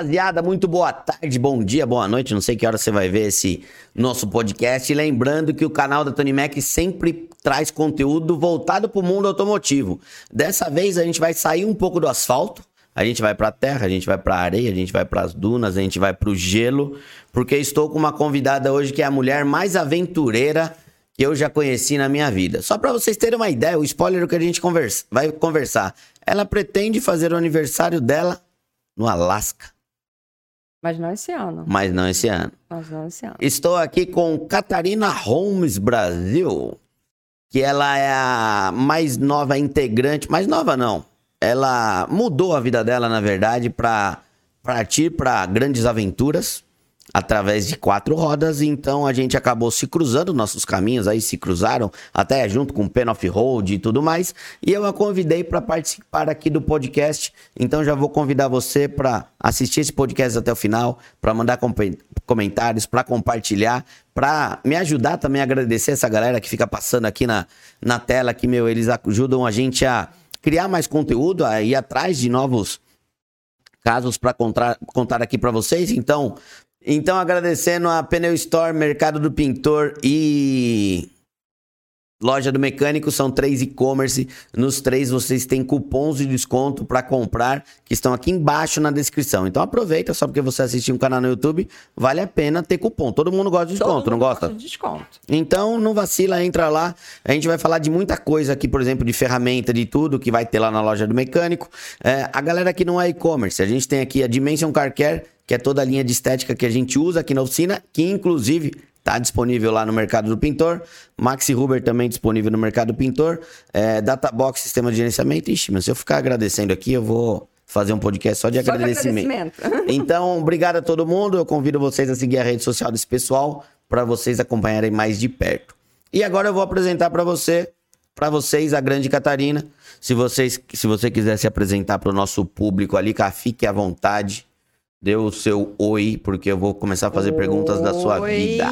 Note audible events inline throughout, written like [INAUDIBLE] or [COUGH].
Rapaziada, muito boa tarde, bom dia, boa noite. Não sei que hora você vai ver esse nosso podcast. E lembrando que o canal da Tony Mac sempre traz conteúdo voltado para o mundo automotivo. Dessa vez a gente vai sair um pouco do asfalto, a gente vai para a terra, a gente vai para a areia, a gente vai para as dunas, a gente vai para o gelo, porque estou com uma convidada hoje que é a mulher mais aventureira que eu já conheci na minha vida. Só para vocês terem uma ideia, o spoiler que a gente conversa, vai conversar. Ela pretende fazer o aniversário dela no Alasca. Mas não esse ano. Mas não esse ano. Mas não esse ano. Estou aqui com Catarina Holmes Brasil, que ela é a mais nova integrante, mais nova não. Ela mudou a vida dela, na verdade, para partir para grandes aventuras através de quatro rodas, então a gente acabou se cruzando, nossos caminhos aí se cruzaram, até junto com o Pen Off Road e tudo mais, e eu a convidei para participar aqui do podcast, então já vou convidar você para assistir esse podcast até o final, para mandar comentários, para compartilhar, para me ajudar também a agradecer essa galera que fica passando aqui na, na tela, que, meu, eles ajudam a gente a criar mais conteúdo, a ir atrás de novos casos para contar, contar aqui para vocês. Então, então, agradecendo a Pneu Store, Mercado do Pintor e Loja do Mecânico, são três e-commerce. Nos três vocês têm cupons de desconto para comprar, que estão aqui embaixo na descrição. Então aproveita, só porque você assistiu um canal no YouTube, vale a pena ter cupom. Todo mundo gosta de desconto, Todo não gosta? Gosta de desconto. Então não vacila, entra lá. A gente vai falar de muita coisa aqui, por exemplo, de ferramenta, de tudo que vai ter lá na Loja do Mecânico. É, a galera que não é e-commerce, a gente tem aqui a Dimension Car Care, que é toda a linha de estética que a gente usa aqui na oficina, que inclusive está disponível lá no Mercado do Pintor. Maxi Huber também disponível no Mercado do Pintor. É, Databox, sistema de gerenciamento. Ixi, mas se eu ficar agradecendo aqui, eu vou fazer um podcast só de Só de agradecimento. agradecimento. [LAUGHS] Então, obrigado a todo mundo. Eu convido vocês a seguir a rede social desse pessoal para vocês acompanharem mais de perto. E agora eu vou apresentar para você, para vocês a grande Catarina. Se vocês, se você quiser se apresentar para o nosso público ali, cá, fique à vontade. Dê o seu oi, porque eu vou começar a fazer perguntas da sua Oi, vida.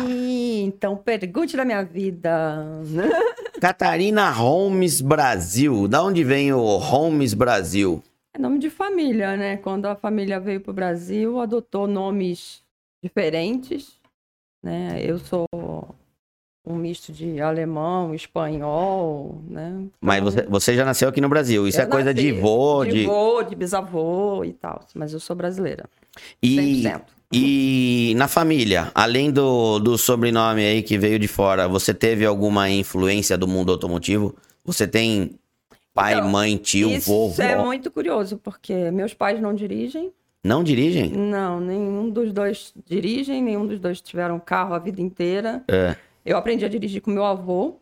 Então, pergunte da minha vida. [LAUGHS] Catarina Holmes Brasil. Da onde vem o Holmes Brasil? É nome de família, né? Quando a família veio para o Brasil, adotou nomes diferentes. Né? Eu sou um misto de alemão, espanhol, né? Mas Então, você, você já nasceu aqui no Brasil. Isso eu é coisa de vô, de de. vô, de bisavô e tal. Mas eu sou brasileira. E, 100%. e na família, além do, do sobrenome aí que veio de fora, você teve alguma influência do mundo automotivo? Você tem pai, Então, mãe, tio, Isso vô, é muito curioso, porque meus pais não dirigem. Não dirigem? Não, nenhum dos dois dirigem, nenhum dos dois tiveram carro a vida inteira. É. Eu aprendi a dirigir com meu avô.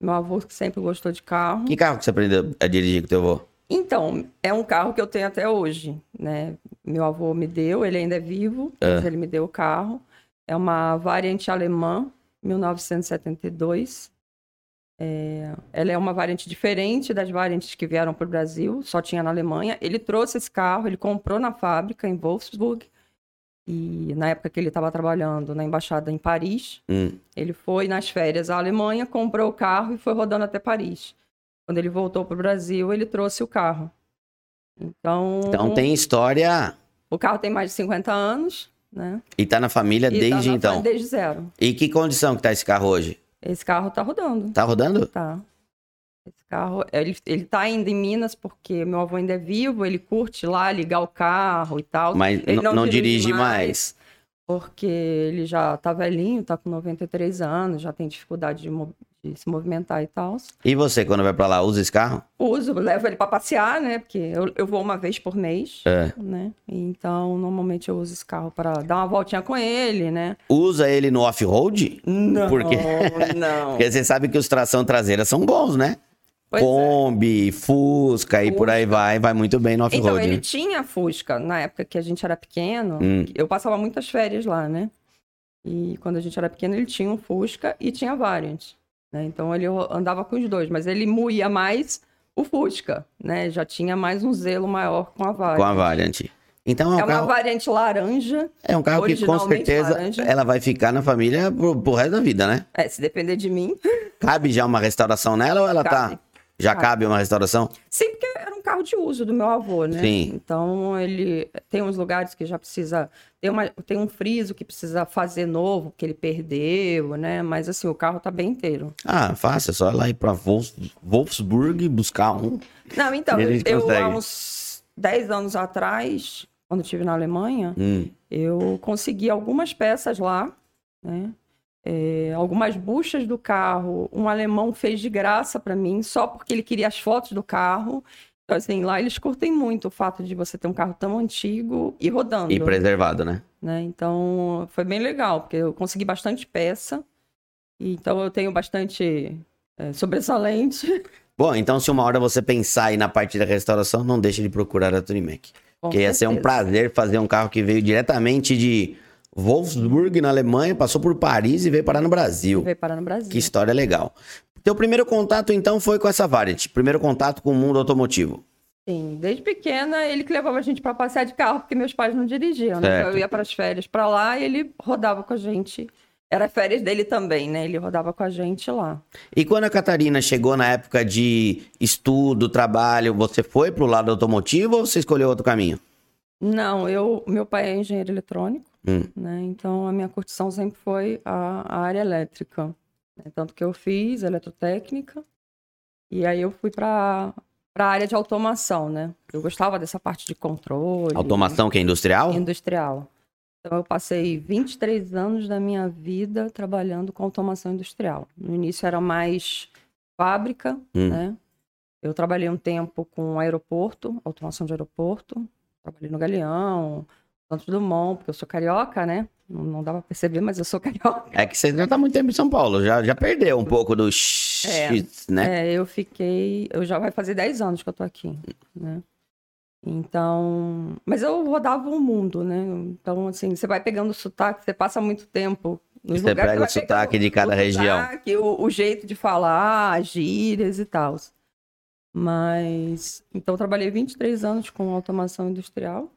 Meu avô que sempre gostou de carro. Que carro que você aprendeu a dirigir com teu avô? Então, é um carro que eu tenho até hoje, né? Meu avô me deu, ele ainda é vivo, mas ele me deu o carro. É uma variante alemã, 1972. É, ela é uma variante diferente das variantes que vieram para o Brasil, só tinha na Alemanha. Ele trouxe esse carro, ele comprou na fábrica em Wolfsburg. E na época que ele estava trabalhando na embaixada em Paris, Hum. ele foi nas férias à Alemanha, comprou o carro e foi rodando até Paris. Quando ele voltou para o Brasil, ele trouxe o carro. Então, Então tem história o carro tem mais de 50 anos, né? e tá na família E tá desde na- então. Desde zero. E que condição que tá esse carro hoje? Esse carro tá rodando. Tá rodando? Tá. Esse carro, ele, ele tá ainda em Minas porque meu avô ainda é vivo, ele curte lá ligar o carro e tal. Mas Ele n- não, dirige mais. Porque ele já tá velhinho, tá com 93 anos, já tem dificuldade de, mo- de se movimentar e tal. E você, quando vai pra lá, usa esse carro? Uso, levo ele para passear, né? Porque eu, eu vou uma vez por mês, É. né? Então, normalmente eu uso esse carro para dar uma voltinha com ele, né? Usa ele no off-road? Não, Por quê? não. [LAUGHS] Porque você sabe que os tração traseira são bons, né? Pois é. Kombi, Fusca e por aí Fusca. vai, vai muito bem no off-road. Então, ele né? tinha Fusca na época que a gente era pequeno. Hum. Eu passava muitas férias lá, né? E quando a gente era pequeno, ele tinha um Fusca e tinha Variant. Né? Então, ele andava com os dois, mas ele moía mais o Fusca, né? Já tinha mais um zelo maior com a Variant. Com a Variant. Então é um É uma carro, variante laranja. é um carro que com certeza laranja. ela vai ficar na família pro, pro resto da vida, né? É, se depender de mim, Cabe já uma restauração nela ou ela cabe. tá. Já cabe, cabe uma restauração? Sim, porque era um carro de uso do meu avô, né? Sim. Então, ele tem uns lugares que já precisa... Tem, uma, tem um friso que precisa fazer novo, que ele perdeu, né? Mas, assim, o carro tá bem inteiro. Ah, fácil. É só ir lá ir pra Wolfsburg buscar um. Não, então, eu, eu há uns 10 anos atrás, quando estive na Alemanha, hum. eu consegui algumas peças lá, né? É, algumas buchas do carro, um alemão fez de graça para mim, só porque ele queria as fotos do carro. Então, assim, lá eles curtem muito o fato de você ter um carro tão antigo e rodando. E preservado, né? né? Então, foi bem legal, porque eu consegui bastante peça. Então, eu tenho bastante é, sobressalente. [LAUGHS] Bom, então se uma hora você pensar aí na parte da restauração, não deixe de procurar a Tunimec. Porque ia ser um prazer fazer um carro que veio diretamente de Wolfsburg, na Alemanha, passou por Paris e veio parar no Brasil. Veio parar no Brasil. Que história legal. Teu primeiro contato, então, foi com essa Variant. Primeiro contato com o mundo automotivo. Sim, desde pequena ele que levava a gente para passear de carro, porque meus pais não dirigiam, né? Então eu ia para as férias para lá e ele rodava com a gente. Era férias dele também, né? Ele rodava com a gente lá. E quando a Catarina chegou na época de estudo, trabalho, você foi para o lado automotivo ou você escolheu outro caminho? Não, eu, meu pai é engenheiro eletrônico, hum. né? Então a minha curtição sempre foi a, a área elétrica. Né? Tanto que eu fiz eletrotécnica e aí eu fui para a área de automação, né? Eu gostava dessa parte de controle. Automação que é industrial? Industrial. Então eu passei 23 anos da minha vida trabalhando com automação industrial. No início era mais fábrica, hum. né? Eu trabalhei um tempo com aeroporto, automação de aeroporto. Trabalhei no Galeão, Santos Dumont, porque eu sou carioca, né? Não, não dá pra perceber, mas eu sou [LAUGHS] carioca. É que você já tá muito tempo em São Paulo, já, já perdeu um pouco do x, é, né? É, eu fiquei. Eu já vai fazer 10 anos que eu tô aqui, né? Então. Mas eu rodava o mundo, né? Então, assim, você vai pegando o sotaque, você passa muito tempo nos você lugares. Pega o sotaque de cada região. Sotaque, o, o, jeito de falar, as gírias e tal. Mas. Então, trabalhei 23 anos com automação industrial.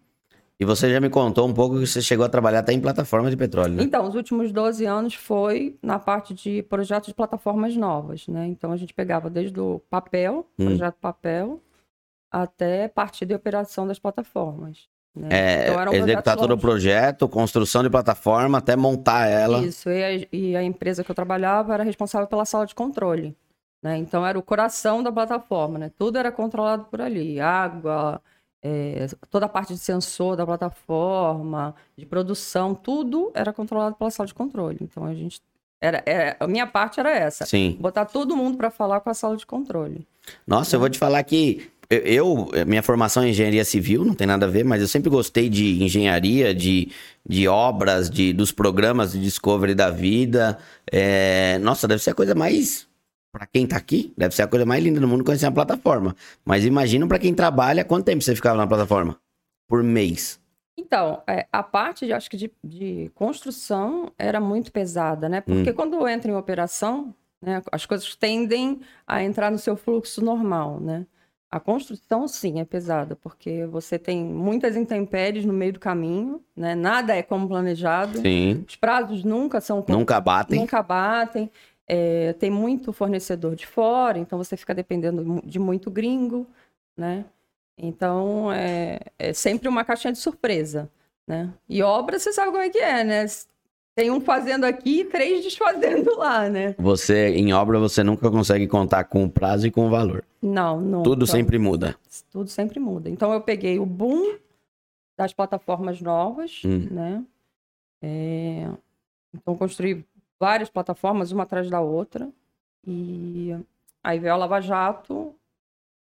E você já me contou um pouco que você chegou a trabalhar até em plataforma de petróleo, né? Então, os últimos 12 anos foi na parte de projetos de plataformas novas, né? Então, a gente pegava desde o papel, hum. projeto papel, até parte de operação das plataformas. Né? É, então, executar todo o projeto, construção de plataforma, até montar ela. Isso, e a, e a empresa que eu trabalhava era responsável pela sala de controle. Né? Então era o coração da plataforma, né? Tudo era controlado por ali, água, é, toda a parte de sensor da plataforma, de produção, tudo era controlado pela sala de controle. Então a gente era, era a minha parte era essa, Sim. botar todo mundo para falar com a sala de controle. Nossa, eu vou te falar que eu, minha formação é engenharia civil, não tem nada a ver, mas eu sempre gostei de engenharia, de, de obras, de, dos programas de discovery da vida. É, nossa, deve ser a coisa mais para quem tá aqui, deve ser a coisa mais linda do mundo conhecer uma plataforma. Mas imagina para quem trabalha, quanto tempo você ficava na plataforma? Por mês. Então, é, a parte, de, acho que de, de, construção era muito pesada, né? Porque hum. quando entra em operação, né, as coisas tendem a entrar no seu fluxo normal, né? A construção, sim, é pesada, porque você tem muitas intempéries no meio do caminho, né? Nada é como planejado. Sim. Os prazos nunca são... Nunca batem. Nunca batem. É, tem muito fornecedor de fora, então você fica dependendo de muito gringo, né? Então, é, é sempre uma caixinha de surpresa, né? E obra, você sabe como é que é, né? Tem um fazendo aqui e três [LAUGHS] desfazendo lá, né? Você, em obra, você nunca consegue contar com o prazo e com o valor. Não, não. Tudo então, sempre muda. Tudo sempre muda. Então, eu peguei o boom das plataformas novas, hum. né? É... Então, construí várias plataformas, uma atrás da outra. E aí veio a Lava Jato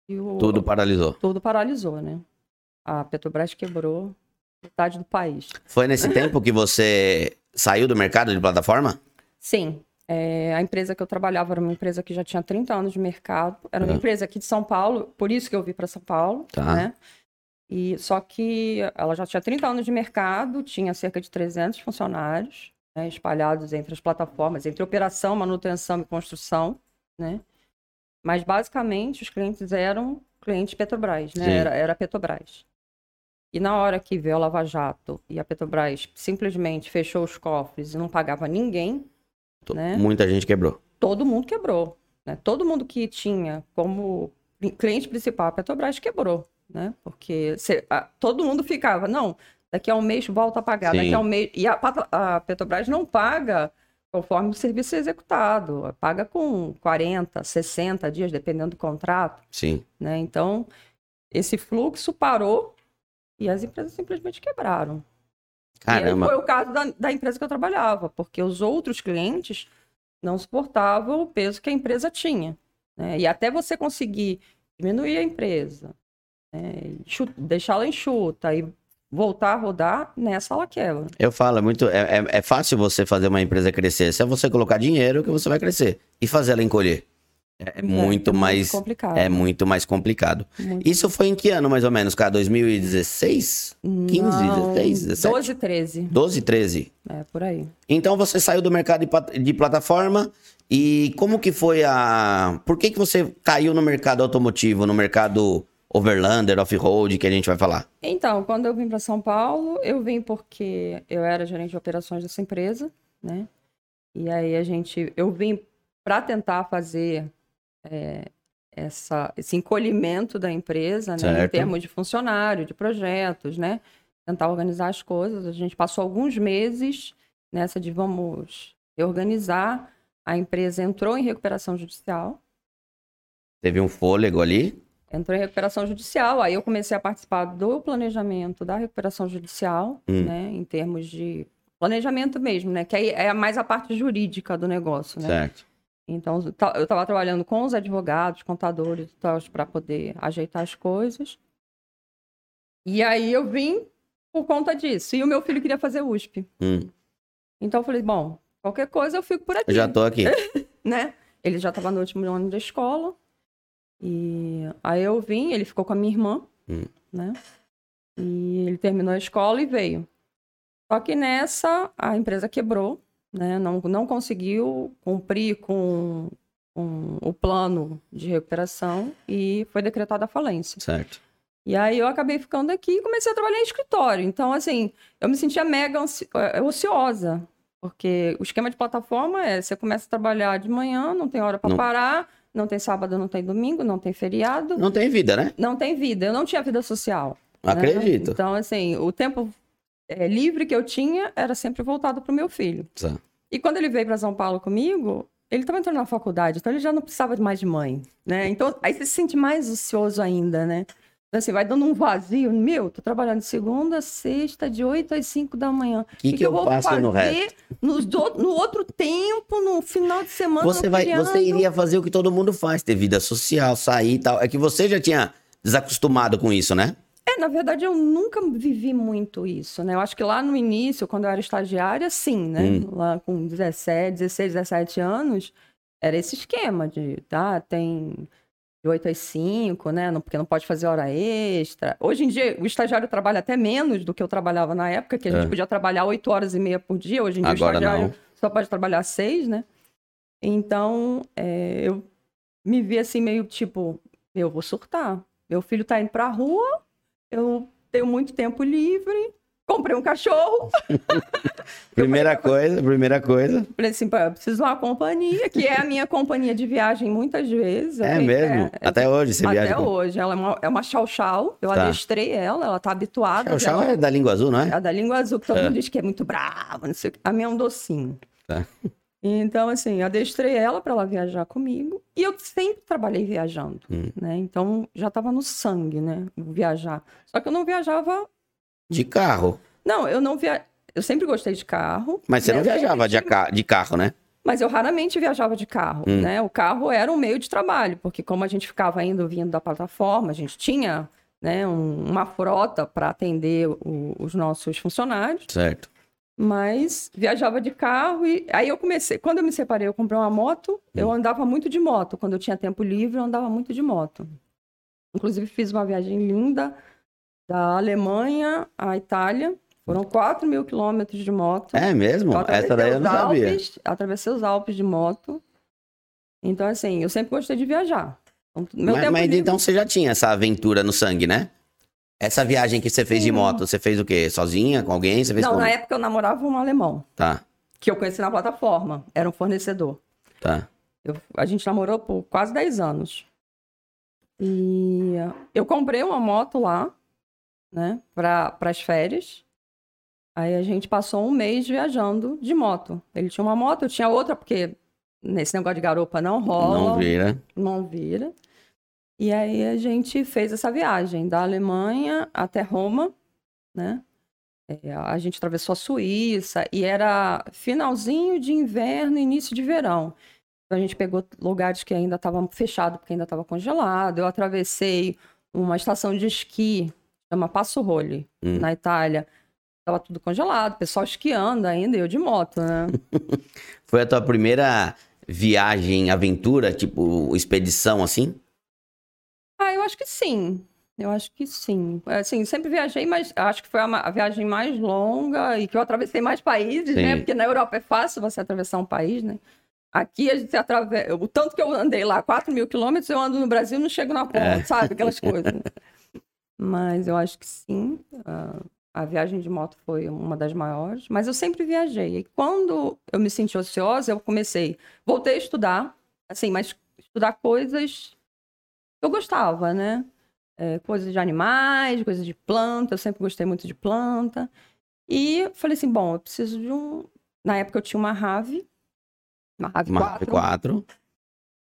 e o... Tudo paralisou. Tudo paralisou, né? A Petrobras quebrou metade do país. Foi nesse [LAUGHS] tempo que você saiu do mercado de plataforma? Sim. É, a empresa que eu trabalhava era uma empresa que já tinha 30 anos de mercado. Era uma uhum. empresa aqui de São Paulo, por isso que eu vim para São Paulo. Tá. Né? E, só que ela já tinha 30 anos de mercado, tinha cerca de 300 funcionários né, espalhados entre as plataformas, entre operação, manutenção e construção, né? Mas basicamente os clientes eram clientes Petrobras, né? Era, era Petrobras. E na hora que veio a Lava Jato e a Petrobras simplesmente fechou os cofres e não pagava ninguém, né? Muita gente quebrou. Todo mundo quebrou. Né? Todo mundo que tinha como cliente principal a Petrobras quebrou, né? Porque a, todo mundo ficava, não, daqui a um mês volta a pagar, Sim. daqui a um mês. E a, a Petrobras não paga conforme o serviço é executado, paga com 40, 60 dias, dependendo do contrato. Sim. Né? Então, esse fluxo parou e as empresas simplesmente quebraram. Caramba. E foi o caso da, da empresa que eu trabalhava, porque os outros clientes não suportavam o peso que a empresa tinha. Né? E até você conseguir diminuir a empresa, né? deixá-la enxuta e voltar a rodar, nessa ela quebra. Eu falo, é, muito, é, é, é, fácil você fazer uma empresa crescer. Se é você colocar dinheiro que você vai crescer e fazer ela encolher. É, é, é muito mais complicado. É muito mais complicado. Muito. Isso foi em que ano, mais ou menos, cara? 2016? 15, Não, 16, 17? 12, 13. 12, 13. É, por aí. Então você saiu do mercado de, de plataforma e como que foi a... Por que que você caiu no mercado automotivo, no mercado overlander, off-road, que a gente vai falar? Então, quando eu vim para São Paulo, eu vim porque eu era gerente de operações dessa empresa, né? E aí a gente... Eu vim para tentar fazer é, essa, esse encolhimento da empresa, né, em termos de funcionário, de projetos, né? Tentar organizar as coisas. A gente passou alguns meses nessa de vamos organizar. A empresa entrou em recuperação judicial. Teve um fôlego ali? Entrou em recuperação judicial. Aí eu comecei a participar do planejamento da recuperação judicial, hum. né? Em termos de planejamento mesmo, né? Que aí é mais a parte jurídica do negócio, né? Certo. Então, eu estava trabalhando com os advogados, contadores para poder ajeitar as coisas. E aí eu vim por conta disso. E o meu filho queria fazer USP. Hum. Então eu falei, bom, qualquer coisa eu fico por aqui. Eu já tô aqui. [LAUGHS] né? Ele já estava no último ano da escola. E aí eu vim, ele ficou com a minha irmã, hum. né? E ele terminou a escola e veio. Só que nessa, a empresa quebrou né? Não, não conseguiu cumprir com, com o plano de recuperação e foi decretada a falência. Certo. E aí eu acabei ficando aqui e comecei a trabalhar em escritório. Então, assim, eu me sentia mega é, ociosa. Porque o esquema de plataforma é, você começa a trabalhar de manhã, não tem hora para parar, não tem sábado, não tem domingo, não tem feriado. Não tem vida, né? Não tem vida. Eu não tinha vida social. Acredito. Né? Então, assim, o tempo é, livre que eu tinha era sempre voltado para o meu filho. Tá. E quando ele veio para São Paulo comigo, ele estava entrando na faculdade, então ele já não precisava mais de mãe, né? Então, aí você se sente mais ocioso ainda, né? Então, assim, vai dando um vazio. Meu, tô trabalhando segunda a sexta, de 8 às 5 da manhã. O que, que, que, eu, eu faço no resto? No, no outro tempo, no final de semana. Você, vai, você iria fazer o que todo mundo faz, ter vida social, sair e tal. É que você já tinha desacostumado com isso, né? É, na verdade, eu nunca vivi muito isso, né? Eu acho que lá no início, quando eu era estagiária, sim, né? Hum. Lá com 17, 16, 17 anos, era esse esquema de, tá, tem de 8 às 5, né? Porque não pode fazer hora extra. Hoje em dia, o estagiário trabalha até menos do que eu trabalhava na época, que a gente é. podia trabalhar 8 horas e meia por dia. Hoje em dia, Agora o estagiário não. só pode trabalhar 6, né? Então, é, eu me vi assim, meio tipo, eu vou surtar. Meu filho tá indo pra rua, eu tenho muito tempo livre, comprei um cachorro. [LAUGHS] primeira coisa, primeira coisa. Falei assim, eu preciso de uma companhia, que é a minha companhia de viagem muitas vezes. É mesmo? É, até hoje você até viaja? Até hoje. Ela é uma, é uma chau-chau. Eu tá. adestrei ela, ela tá habituada. Chau-chau é da língua azul, não é? É da língua azul, que todo é. mundo diz que é muito brava, não sei o que. A minha é um docinho. Tá. Então, assim, adestrei ela para ela viajar comigo. E eu sempre trabalhei viajando, hum. né? Então, já estava no sangue, né? Viajar. Só que eu não viajava... De carro? Não, eu não via... Eu sempre gostei de carro. Mas você né? não viajava de, de carro, né? Mas eu raramente viajava de carro, hum. né? O carro era um meio de trabalho, porque como a gente ficava indo vindo da plataforma, a gente tinha né, um, uma frota para atender o, os nossos funcionários. Certo mas viajava de carro e aí eu comecei. Quando eu me separei, eu comprei uma moto. Eu hum. andava muito de moto. Quando eu tinha tempo livre, eu andava muito de moto. Inclusive, fiz uma viagem linda da Alemanha à Itália. Foram 4 mil quilômetros de moto. É mesmo? Essa daí eu não sabia. Alpes, atravessei os Alpes de moto. Então, assim, eu sempre gostei de viajar. Então, mas, mas livre... então você já tinha essa aventura no sangue, né? Essa viagem que você fez de moto, você fez o quê? Sozinha, com alguém? Você fez Não, como? na época eu namorava um alemão. Tá. Que eu conheci na plataforma. Era um fornecedor. Tá. Eu, a gente namorou por quase 10 anos. E eu comprei uma moto lá, né, para as férias. Aí a gente passou um mês viajando de moto. Ele tinha uma moto, eu tinha outra, porque nesse negócio de garupa não rola. Não vira. Não vira. E aí a gente fez essa viagem da Alemanha até Roma, né? É, a gente atravessou a Suíça e era finalzinho de inverno, início de verão. Então a gente pegou lugares que ainda estavam fechados porque ainda estava congelado. Eu atravessei uma estação de esqui, chama Passo Role, hum. na Itália. Tava tudo congelado, pessoal esquiando ainda, eu de moto, né? [LAUGHS] Foi a tua primeira viagem, aventura, tipo expedição assim? Ah, eu acho que sim. Eu acho que sim. Assim, sempre viajei, mas acho que foi a, viagem mais longa e que eu atravessei mais países, né? sim. né? Porque na Europa é fácil você atravessar um país, né? Aqui a gente atravessa. O tanto que eu andei lá, 4 mil quilômetros, eu ando no Brasil e não chego na ponta, é. sabe? Aquelas [LAUGHS] coisas. Mas eu acho que sim. Uh, a viagem de moto foi uma das maiores. Mas eu sempre viajei. E quando eu me senti ociosa, eu comecei. Voltei a estudar, assim, mas estudar coisas que eu gostava, né? É, coisas de animais, coisas de planta. Eu sempre gostei muito de planta. E falei assim: bom, eu preciso de um. Na época eu tinha uma Rave uma Rave 4. 4.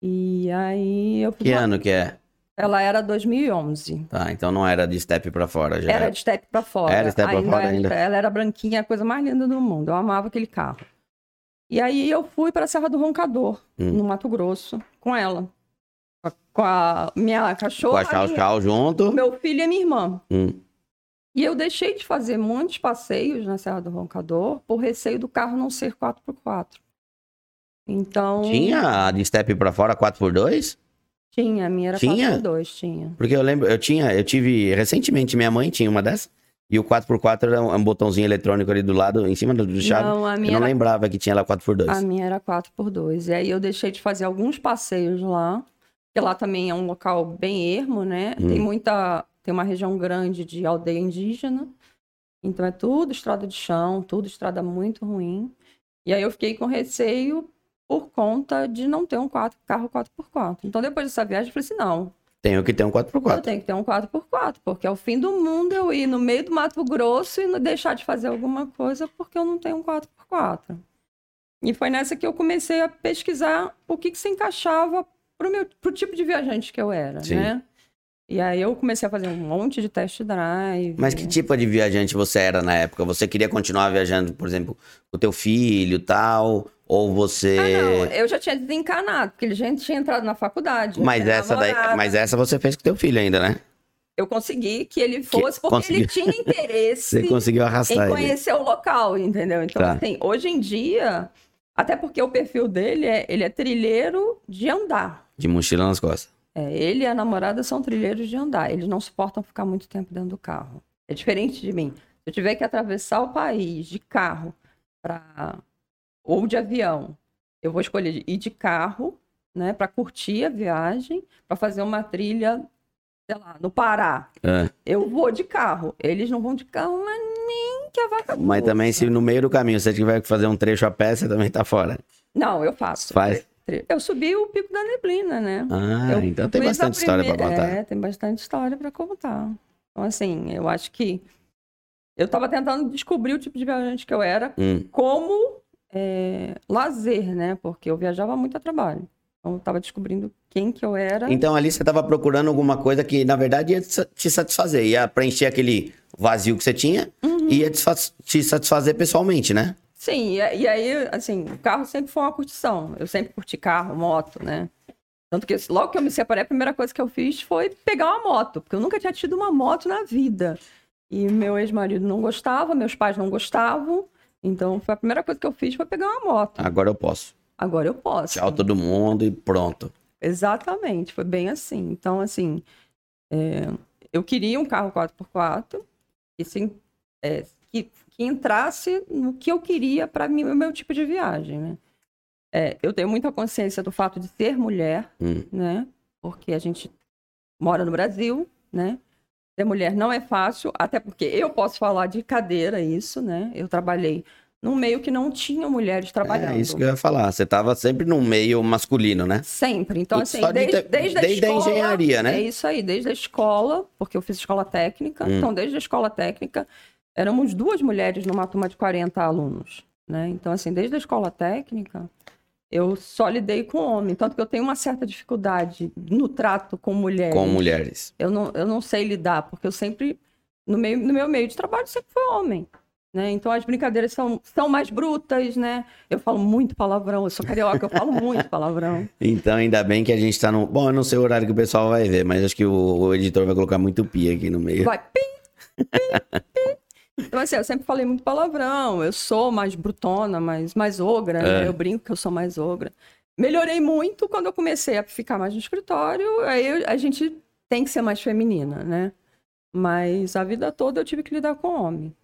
E aí eu Que uma... ano que é? Ela era 2011. Tá, então não era de step para fora já. Era de step para fora. Era step para fora ainda. Ela era branquinha, a coisa mais linda do mundo. Eu amava aquele carro. E aí eu fui para a Serra do Roncador, hum. no Mato Grosso, com ela. Com a minha cachorra. Com a Chau Chau junto. Meu filho e minha irmã. Hum. E eu deixei de fazer muitos passeios na Serra do Roncador por receio do carro não ser 4x4. Então. Tinha a de step pra fora 4x2? Tinha, a minha era tinha? 4x2, tinha. Porque eu lembro, eu tinha, eu tive, recentemente, minha mãe tinha uma dessas. E o 4x4 era um, botãozinho eletrônico ali do lado, em cima do chave. Não, a minha eu não era... lembrava que tinha lá 4x2. A minha era 4x2. E aí eu deixei de fazer alguns passeios lá. Porque lá também é um local bem ermo, né? Hum. Tem muita. Tem uma região grande de aldeia indígena. Então é tudo estrada de chão, tudo estrada muito ruim. E aí eu fiquei com receio por conta de não ter um 4, carro 4x4. Então, depois dessa viagem, eu falei assim: não. Tenho que ter um 4x4. Eu tenho que ter um 4x4, porque é o fim do mundo eu ir no meio do Mato Grosso e deixar de fazer alguma coisa porque eu não tenho um 4x4. E foi nessa que eu comecei a pesquisar o que, que se encaixava pro, meu, pro tipo de viajante que eu era, Sim. né? E aí eu comecei a fazer um monte de test drive. Mas que tipo de viajante você era na época? Você queria continuar viajando, por exemplo, com o teu filho tal? Ou você. Ah, não, eu já tinha desencanado, porque ele já tinha entrado na faculdade. Mas essa, daí, mas essa você fez com teu filho ainda, né? Eu consegui que ele fosse, que, porque consegui... ele tinha [LAUGHS] interesse você conseguiu arrastar em conhecer ele. o local, entendeu? Então, tá. assim, hoje em dia, até porque o perfil dele é, ele é trilheiro de andar. De mochila nas costas. É, ele e a namorada são trilheiros de andar. Eles não suportam ficar muito tempo dentro do carro. É diferente de mim. Se eu tiver que atravessar o país de carro para ou de avião, eu vou escolher ir de carro, né, para curtir a viagem, para fazer uma trilha, sei lá, no Pará. É. Eu vou de carro. Eles não vão de carro, mas nem que a vaca. Mas também, se no meio do caminho você tiver que fazer um trecho a pé, você também tá fora. Não, eu faço. Faz. Eu subi o Pico da Neblina, né? Ah, eu então tem bastante história para contar. É, tem bastante história para contar. Então, assim, eu acho que eu estava tentando descobrir o tipo de viajante que eu era, hum. como é, lazer, né? Porque eu viajava muito a trabalho. Então, eu estava descobrindo quem que eu era. Então, ali você estava procurando alguma coisa que, na verdade, ia te satisfazer. Ia preencher aquele vazio que você tinha uhum. e ia te satisfazer pessoalmente, né? Sim, e, e aí, assim, o carro sempre foi uma curtição. Eu sempre curti carro, moto, né? Tanto que logo que eu me separei, a primeira coisa que eu fiz foi pegar uma moto, porque eu nunca tinha tido uma moto na vida. E meu ex-marido não gostava, meus pais não gostavam. Então, foi a primeira coisa que eu fiz foi pegar uma moto. Agora eu posso. Agora eu posso. Tchau todo mundo e pronto. Exatamente, foi bem assim. Então, assim, é, eu queria um carro 4x4 e sim, é, que que entrasse no que eu queria para o meu tipo de viagem, né? É, eu tenho muita consciência do fato de ser mulher, hum. né? Porque a gente mora no Brasil, né? Ser mulher não é fácil, até porque eu posso falar de cadeira isso, né? Eu trabalhei num meio que não tinha mulheres trabalhando. É isso que eu ia falar. Você estava sempre num meio masculino, né? Sempre. Então, assim, de desde, desde, desde a a escola. engenharia, né? É isso aí, desde a escola, porque eu fiz escola técnica. Hum. Então, desde a escola técnica, éramos duas mulheres numa turma de 40 alunos. Né? Então, assim, desde a escola técnica, eu só lidei com homem. Tanto que eu tenho uma certa dificuldade no trato com mulheres. Com mulheres. Eu não, eu não sei lidar, porque eu sempre, no, meio, no meu meio de trabalho, sempre fui homem. Né? Então as brincadeiras são, são mais brutas, né? Eu falo muito palavrão, eu sou carioca, eu falo [LAUGHS] muito palavrão. Então, ainda bem que a gente tá no. Bom, eu não sei o horário que o pessoal vai ver, mas acho que o, o editor vai colocar muito pi aqui no meio. Vai, pim, pim, pim. Então, assim, eu sempre falei muito palavrão, eu sou mais brutona, mais, mais ogra, né? É. Eu brinco que eu sou mais ogra. Melhorei muito quando eu comecei a ficar mais no escritório, aí eu- a gente tem que ser mais feminina, né? Mas a vida toda eu tive que lidar com homem.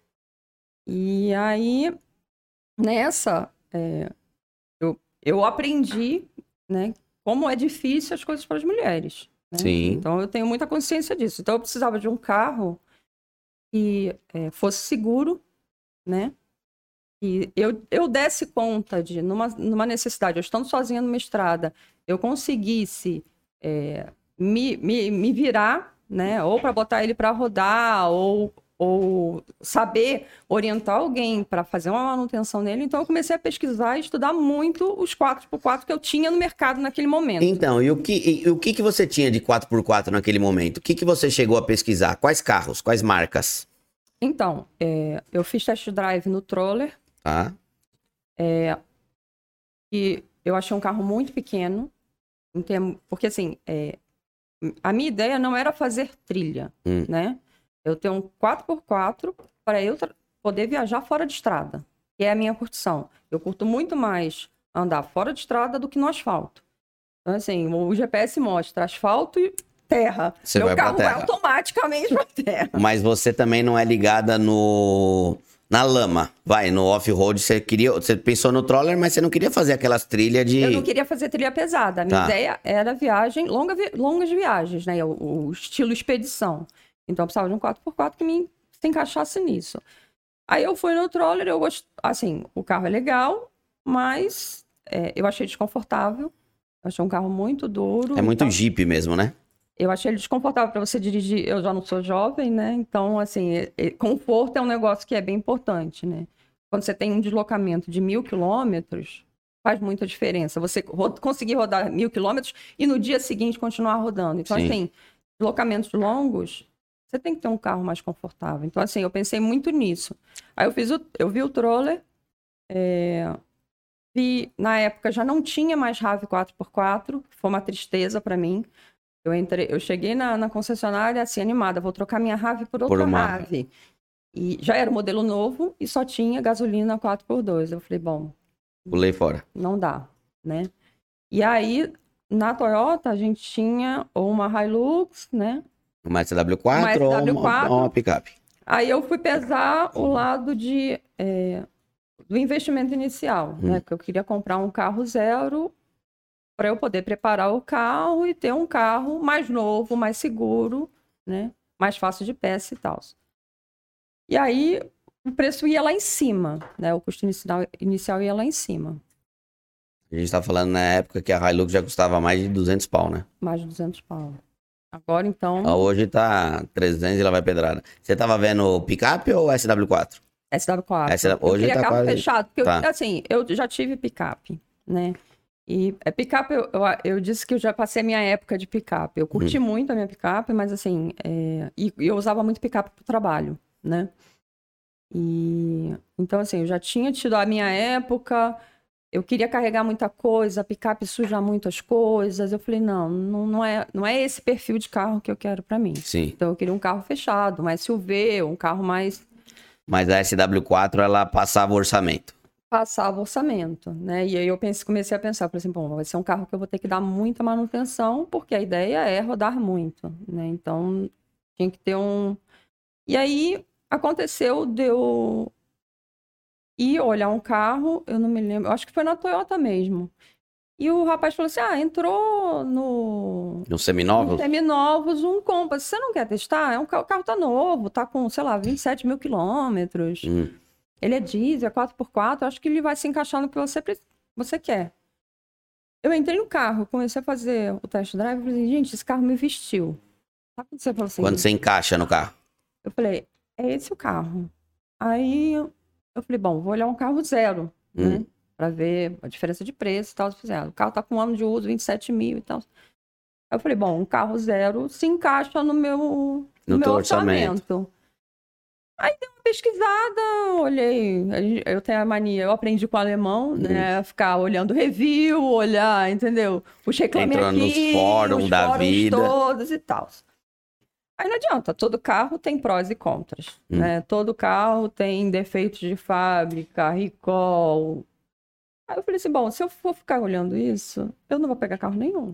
E aí, nessa, é, eu, eu aprendi, né, como é difícil as coisas para as mulheres. né? Sim. Então, eu tenho muita consciência disso. Então, eu precisava de um carro que é, fosse seguro, né? E eu, eu desse conta de, numa, numa necessidade, eu estando sozinha numa estrada, eu conseguisse é, me, me, me virar, né? Ou para botar ele para rodar, ou, ou saber orientar alguém para fazer uma manutenção nele. Então, eu comecei a pesquisar e estudar muito os 4x4 que eu tinha no mercado naquele momento. Então, e o que, e o que, que você tinha de 4x4 naquele momento? O que, que você chegou a pesquisar? Quais carros? Quais marcas? Então, é, eu fiz test drive no Troller, Tá? e eu achei um carro muito pequeno, porque assim, é, a minha ideia não era fazer trilha, Hum. né? Eu tenho um 4x4 para eu poder viajar fora de estrada, que é a minha curtição. Eu curto muito mais andar fora de estrada do que no asfalto. Então, assim, o GPS mostra asfalto e terra. Você Meu vai carro terra. vai automaticamente para terra. Mas você também não é ligada no na lama. Vai, no off-road, você queria, você pensou no troller, mas você não queria fazer aquelas trilhas de Eu não queria fazer trilha pesada. A minha Tá. ideia era viagem, longa, longas viagens, né? O, o estilo expedição. Então eu precisava de um 4x4 que me se encaixasse nisso. Aí eu fui no troller, eu gosto. Assim, o carro é legal, mas é, eu achei desconfortável. Eu achei um carro muito duro. É muito então- Jeep mesmo, né? eu achei ele desconfortável para você dirigir. Eu já não sou jovem, né? Então, assim, é- é- conforto é um negócio que é bem importante, né? Quando você tem um deslocamento de mil quilômetros, faz muita diferença. Você conseguir rodar mil quilômetros e no dia seguinte continuar rodando. Então, Sim. assim, deslocamentos longos, você tem que ter um carro mais confortável. Então, assim, eu pensei muito nisso. Aí eu fiz o, eu vi o Troller, é, vi, na época já não tinha mais RAV 4x4, que foi uma tristeza para mim. Eu entrei, eu cheguei na, na concessionária assim animada, vou trocar minha RAV por outra uma- RAV. E já era o modelo novo e só tinha gasolina 4x2. Eu falei, bom, Pulei fora. não dá, né? E aí, na Toyota, a gente tinha ou uma Hilux, né? Uma SW4, Uma ou uma, SW4. ou uma picape. Aí eu fui pesar o lado de, é, do investimento inicial, Hum. né? Porque eu queria comprar um carro zero para eu poder preparar o carro e ter um carro mais novo, mais seguro, né? Mais fácil de peça e tal. E aí o preço ia lá em cima, né? O custo inicial, inicial ia lá em cima, A gente tá falando na época que a Hilux já custava mais de 200 pau, né? mais de 200 pau. Agora então, Ah, Hoje tá 300 e lá vai pedrada. Você tava vendo picape ou SW4? SW4. SW eu hoje queria tá carro quase- fechado, porque eu- tá. assim, eu já tive picape, né? E é, picape, eu, eu, eu disse que eu já passei a minha época de picape. Eu curti Hum. muito a minha picape, mas assim, é, e, e eu usava muito picape pro trabalho, né? E então, assim, eu já tinha tido a minha época, eu queria carregar muita coisa, a picape suja muitas coisas. Eu falei, não, não, não é, não é esse perfil de carro que eu quero para mim. Sim. Então, eu queria um carro fechado, um SUV, um carro mais Mas a SW4 ela passava o orçamento. passava orçamento, né? E aí eu pensei, comecei a pensar, falei assim, bom, vai ser um carro que eu vou ter que dar muita manutenção, porque a ideia é rodar muito, né? Então, tinha que ter um... E aí, aconteceu de ir olhar um carro, eu não me lembro, acho que foi na Toyota mesmo. E o rapaz falou assim, ah, entrou no... No no seminovos? Seminovos, um Compass. Você não quer testar? É um, ca- o carro tá novo, tá com, sei lá, 27 mil quilômetros. Hum. ele é diesel, é 4x4, acho que ele vai se encaixar no que você, você quer. Eu entrei no carro, comecei a fazer o test drive e falei, gente, esse carro me vestiu. Sabe quando você falou assim? Quando você encaixa no carro? Eu falei, é esse o carro. Aí eu falei, bom, vou olhar um carro zero, hum. né? Pra ver a diferença de preço e tal. Ah, o carro tá com um ano de uso, 27 mil e tal. Eu falei, bom, um carro zero se encaixa no meu, no, no meu orçamento. orçamento. Aí dei uma pesquisada, olhei. Eu tenho a mania, eu aprendi com o alemão, né, uhum. né? Ficar olhando review, olhar, entendeu? Os reclames Entrando aqui, nos fóruns da fóruns vida. todos e tal. Aí não adianta, todo carro tem prós e contras, hum. né? Todo carro tem defeitos de fábrica, recall. Aí eu falei assim, bom, se eu for ficar olhando isso, eu não vou pegar carro nenhum.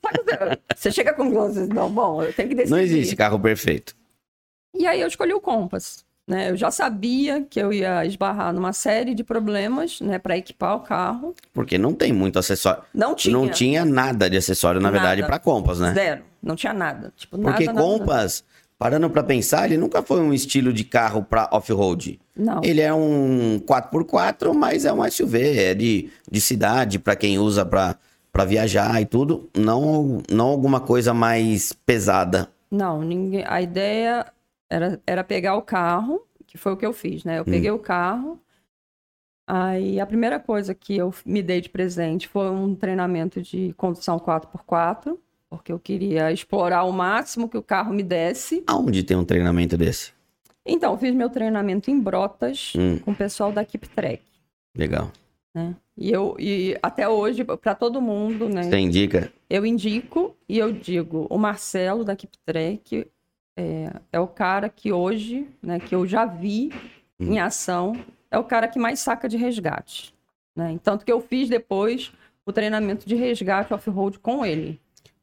[LAUGHS] Você chega com conclusão, não, bom, eu tenho que decidir. Não existe carro perfeito. E aí eu escolhi o Compass. Né? Eu já sabia que eu ia esbarrar numa série de problemas, né, para equipar o carro. Porque não tem muito acessório. Não tinha. Não tinha nada de acessório, na nada. verdade, para Compass, né? Zero. Não tinha nada. Tipo, Porque nada, Compass, nada. parando para pensar, ele nunca foi um estilo de carro para off-road. Não. Ele é um 4x4, mas é um SUV, é de, de cidade, para quem usa para para viajar e tudo, não não alguma coisa mais pesada. Não, ninguém. A ideia era, era pegar o carro, que foi o que eu fiz, né? Eu hum. peguei o carro, aí a primeira coisa que eu me dei de presente foi um treinamento de condução 4x4, porque eu queria explorar o máximo que o carro me desse. Aonde tem um treinamento desse? Então, fiz meu treinamento em Brotas hum. com o pessoal da Keep Track. Legal. Né? E eu e até hoje para todo mundo, né? Você indica? Eu indico e eu digo, o Marcelo da Keep Track é, é o cara que hoje, né, que eu já vi hum. em ação, é o cara que mais saca de resgate. Né? Tanto que eu fiz depois o treinamento de resgate off-road com ele.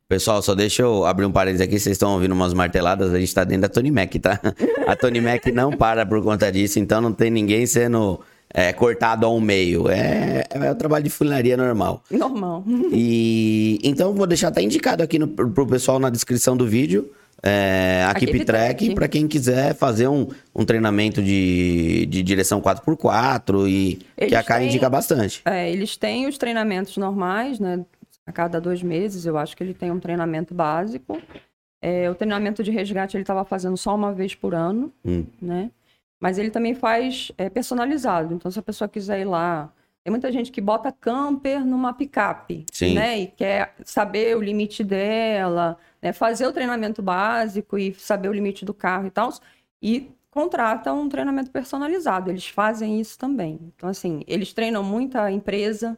Pessoal, só deixa eu abrir um parênteses aqui, vocês estão ouvindo umas marteladas, a gente tá dentro da Tony Mac, tá? A Tony Mac não para por conta disso, então não tem ninguém sendo é, cortado ao meio. É, é o trabalho de funilaria normal. Normal. E então vou deixar até indicado aqui no, pro pessoal na descrição do vídeo é, a, a Keep Track, para quem quiser fazer um, um treinamento de, de direção 4x4 e eles que a Kai indica bastante. É, eles têm os treinamentos normais, né? A cada dois meses, eu acho que ele tem um treinamento básico. É, o treinamento de resgate ele estava fazendo só uma vez por ano, hum. né? Mas ele também faz é, personalizado. Então, se a pessoa quiser ir lá tem muita gente que bota camper numa picape, né? E quer saber o limite dela, né? fazer o treinamento básico e saber o limite do carro e tal. E contrata um treinamento personalizado. Eles fazem isso também. Então, assim, eles treinam muita empresa,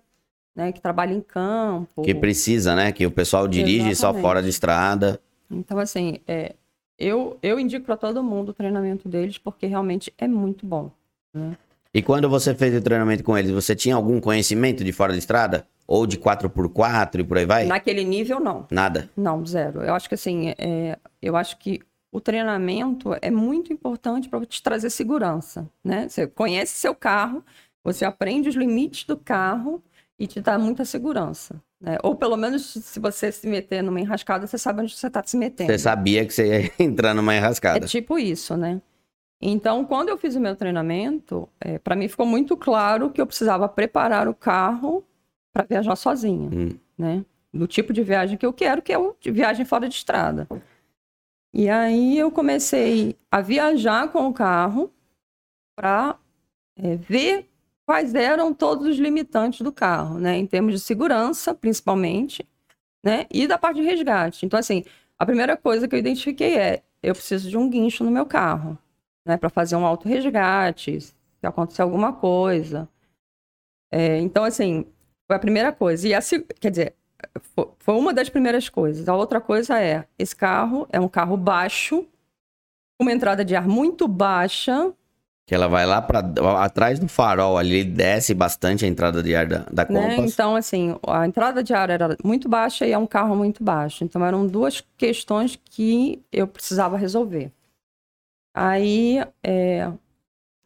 né? Que trabalha em campo. Que precisa, né? Que o pessoal dirige Exatamente. só fora de estrada. Então, assim, é, eu, eu indico para todo mundo o treinamento deles porque realmente é muito bom. Né? E quando você fez o treinamento com eles, você tinha algum conhecimento de fora de estrada? Ou de 4x4 e por aí vai? Naquele nível, não. Nada? Não, zero. Eu acho que assim, é, eu acho que o treinamento é muito importante para te trazer segurança, né? Você conhece seu carro, você aprende os limites do carro e te dá muita segurança. Né? Ou pelo menos, se você se meter numa enrascada, você sabe onde você está se metendo. Você sabia que você ia [LAUGHS] entrar numa enrascada. É tipo isso, né? Então, quando eu fiz o meu treinamento, é, para mim ficou muito claro que eu precisava preparar o carro para viajar sozinha, hum. né? Do tipo de viagem que eu quero, que é o de viagem fora de estrada. E aí eu comecei a viajar com o carro para é, ver quais eram todos os limitantes do carro, né? Em termos de segurança, principalmente, né? E da parte de resgate. Então, assim, a primeira coisa que eu identifiquei é: eu preciso de um guincho no meu carro né, para fazer um auto resgate, se acontecer alguma coisa. É, então, assim, foi a primeira coisa. E a, quer dizer, foi uma das primeiras coisas. A outra coisa é, esse carro é um carro baixo, com uma entrada de ar muito baixa. Que ela vai lá para atrás do farol ali, desce bastante a entrada de ar da, da né? Então, assim, a entrada de ar era muito baixa e é um carro muito baixo. Então, eram duas questões que eu precisava resolver. Aí. É,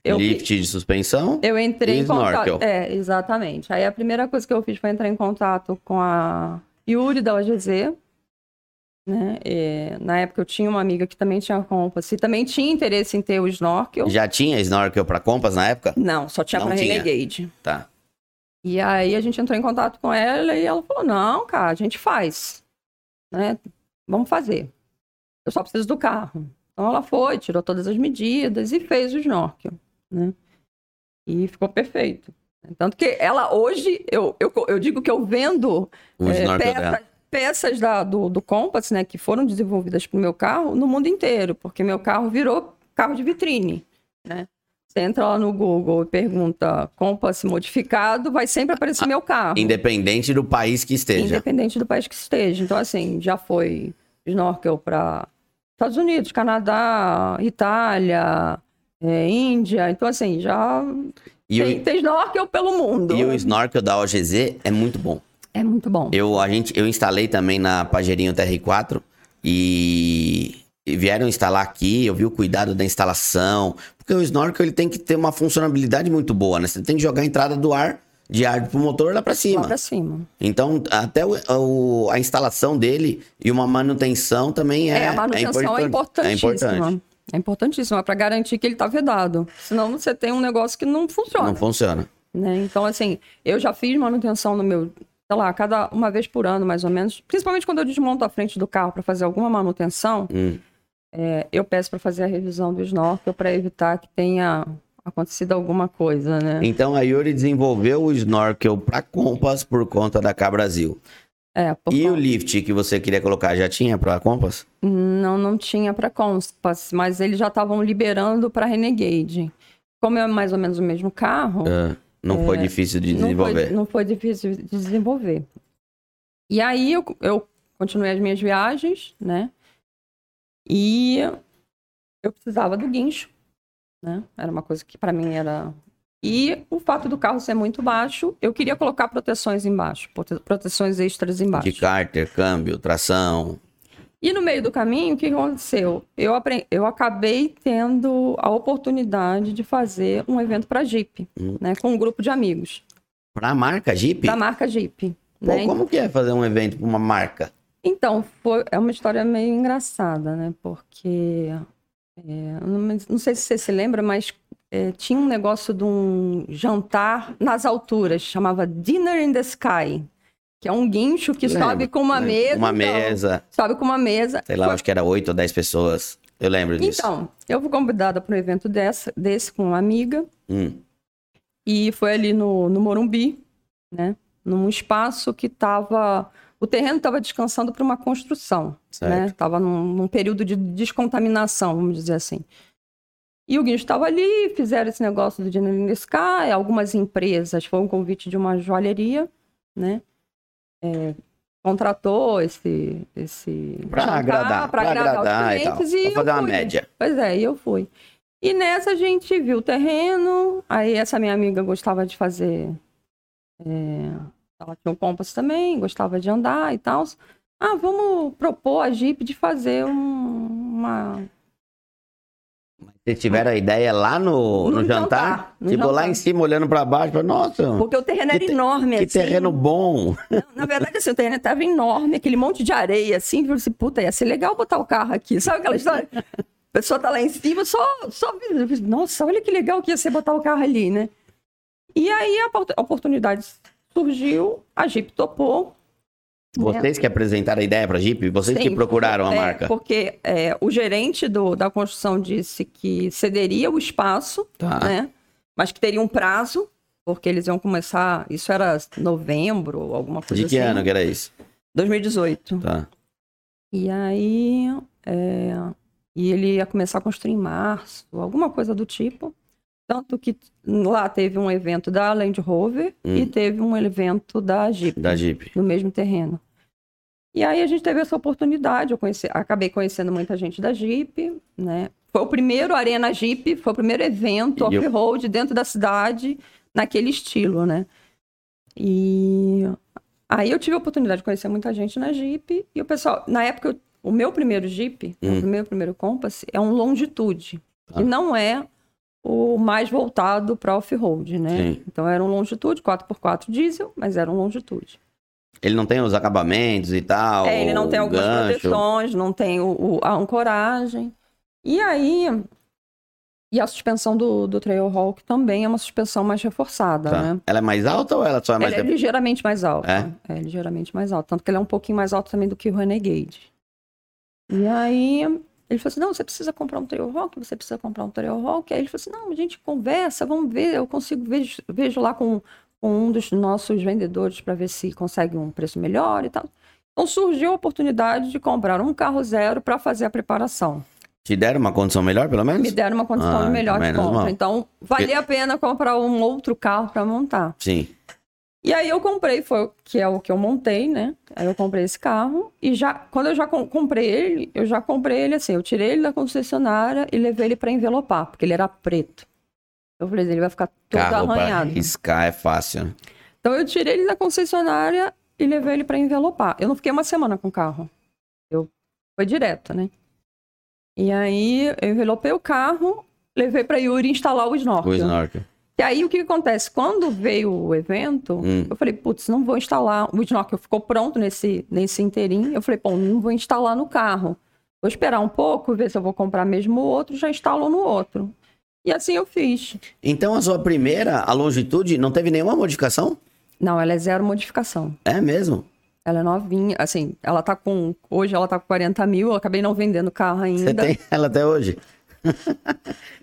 eu, Lift de suspensão. Eu entrei em contato. É, exatamente. Aí a primeira coisa que eu fiz foi entrar em contato com a Yuri da OGZ. Né? E, na época eu tinha uma amiga que também tinha Compass e também tinha interesse em ter o snorkel. Já tinha snorkel para Compass na época? Não, só tinha para Renegade. Tá. E aí a gente entrou em contato com ela e ela falou: não, cara, a gente faz. Né? Vamos fazer. Eu só preciso do carro. Então ela foi, tirou todas as medidas e fez o snorkel. Né? E ficou perfeito. Tanto que ela hoje, eu, eu, eu digo que eu vendo é, peça, peças da, do, do Compass, né, que foram desenvolvidas para o meu carro no mundo inteiro, porque meu carro virou carro de vitrine, né? Você entra lá no Google e pergunta Compass modificado, vai sempre aparecer ah, meu carro. Independente do país que esteja. Independente do país que esteja. Então, assim, já foi snorkel para Estados Unidos, Canadá, Itália, é, Índia. Então, assim, já e tem, o... tem snorkel pelo mundo. E o snorkel da OGZ é muito bom. É muito bom. Eu, a gente, eu instalei também na Pajerinho TR4 e, e vieram instalar aqui, eu vi o cuidado da instalação, porque o snorkel ele tem que ter uma funcionalidade muito boa, né? Você tem que jogar a entrada do ar de ar pro motor lá para cima. Lá pra cima. Então, até o, o, a instalação dele e uma manutenção também é, é a manutenção é, é importantíssima. É importante. É importantíssima para garantir que ele tá vedado. Senão você tem um negócio que não funciona. Não funciona. Né? Então, assim, eu já fiz manutenção no meu sei lá, cada uma vez por ano, mais ou menos. Principalmente quando eu desmonto a frente do carro para fazer alguma manutenção, hum. é, eu peço para fazer a revisão do snorkel para evitar que tenha acontecido alguma coisa, né? Então a Yuri desenvolveu o snorkel para Compass por conta da K Brasil. É, e conta. o lift que você queria colocar já tinha para Compass? Não, não tinha para Compass, mas eles já estavam liberando para Renegade. Como é mais ou menos o mesmo carro, é. Não é, foi difícil de desenvolver. Não foi, não foi, difícil de desenvolver. E aí eu, eu continuei as minhas viagens, né? E eu precisava do guincho, né? Era uma coisa que para mim era. E o fato do carro ser muito baixo, eu queria colocar proteções embaixo, proteções extras embaixo. De cárter, câmbio, tração. E no meio do caminho, o que aconteceu? Eu, eu acabei tendo a oportunidade de fazer um evento para Jeep, hum. né? Com um grupo de amigos. Para a marca Jeep? Da marca Jeep. Pô, né? Como que é fazer um evento para uma marca? Então, foi, é uma história meio engraçada, né? Porque, é, não, sei se você se lembra, mas é, tinha um negócio de um jantar nas alturas, chamava Dinner in the Sky que é um guincho que lembro, sobe com uma lembro. mesa. Uma então, mesa. Sobe com uma mesa. Sei lá, Foi... acho que era oito ou dez pessoas. Eu lembro disso. Então, eu fui convidada para um evento dessa, desse com uma amiga. Hum. E foi ali no, no Morumbi, né? Num espaço que estava. O terreno estava descansando para uma construção. Certo. Né? Estava num, num, período de descontaminação, vamos dizer assim. E o guincho estava ali, fizeram esse negócio do Dinner Sky, algumas empresas, foi um convite de uma joalheria, né? é, contratou esse. esse para agradar, para agradar, agradar, os clientes e, e fazer uma média. Pois é, e eu fui. E nessa a gente viu o terreno, aí essa minha amiga gostava de fazer. É, ela tinha um compass também, gostava de andar e tal. Ah, vamos propor a Jeep de fazer um, uma, vocês tiveram a ideia lá no, no, no jantar? jantar no tipo, jantar. lá em cima, olhando para baixo, nossa. Porque o terreno era enorme, que assim. Que terreno bom. Não, na verdade, assim, o terreno estava enorme, aquele monte de areia, assim, viu assim, puta, ia ser legal botar o carro aqui. [LAUGHS] Sabe aquela história? A pessoa tá lá em cima, só, só nossa, olha que legal que ia ser botar o carro ali, né? E aí a oportunidade surgiu, a Jeep topou, vocês que apresentaram a ideia para a Jeep? Vocês Sim, que procuraram a é, marca? Porque é, o gerente do, da construção disse que cederia o espaço, tá. né? Mas que teria um prazo, porque eles iam começar. Isso era novembro, alguma coisa assim. De que assim. ano que era isso? 2018. Tá. E aí. É, e ele ia começar a construir em março, alguma coisa do tipo. Tanto que lá teve um evento da Land Rover hum. e teve um evento da Jeep. Da Jeep. No mesmo terreno. E aí a gente teve essa oportunidade, eu conheci, acabei conhecendo muita gente da Jeep, né? Foi o primeiro Arena Jeep, foi o primeiro evento off-road eu... dentro da cidade, naquele estilo, né? E aí eu tive a oportunidade de conhecer muita gente na Jeep, e o pessoal, na época, o meu primeiro Jeep, hum. o meu primeiro Compass, é um Longitude, ah. que não é o mais voltado para off-road, né? Sim. Então era um Longitude, 4x4 diesel, mas era um Longitude. Ele não tem os acabamentos e tal. É, ele não tem algumas gancho. proteções, não tem o, o- a ancoragem. E aí. E a suspensão do, do Trailhawk também é uma suspensão mais reforçada, Tá. né? Ela é mais alta ou ela só é mais. Ela é ligeiramente mais alta. É? É? ligeiramente mais alta. Tanto que ele é um pouquinho mais alto também do que o Renegade. E aí, ele falou assim, não, você precisa comprar um Trailhawk, você precisa comprar um Trailhawk. Aí ele falou assim, não, a gente conversa, vamos ver, eu consigo, vejo, vejo lá com, com um dos nossos vendedores para ver se consegue um preço melhor e tal. Então surgiu a oportunidade de comprar um carro zero para fazer a preparação. Te deram uma condição melhor, pelo menos? Me deram uma condição Ah, melhor de compra. mal. Então, valia a pena comprar um outro carro para montar. Sim. E aí eu comprei, foi o que é o que eu montei, né? Aí eu comprei esse carro e já quando eu já com- comprei ele, eu já comprei ele assim, eu tirei ele da concessionária e levei ele para envelopar, porque ele era preto. Eu falei, ele vai ficar todo Carro arranhado. riscar é fácil. Então eu tirei ele da concessionária e levei ele para envelopar. Eu não fiquei uma semana com o carro. Eu foi direto, né? E aí eu envelopei o carro, levei para Yuri instalar o snorkel. O snorkel. E aí o que, que acontece? Quando veio o evento, Hum. eu falei, putz, não vou instalar. O snorkel ficou pronto nesse, nesse inteirinho. Eu falei, pô, não vou instalar no carro. Vou esperar um pouco, ver se eu vou comprar mesmo o outro, já instalo no outro. E assim eu fiz. Então a sua primeira, a longitude, não teve nenhuma modificação? Não, ela é zero modificação. É mesmo? Ela é novinha, assim, ela tá com. Hoje ela tá com 40 mil, eu acabei não vendendo o carro Você ainda. tem ela até hoje?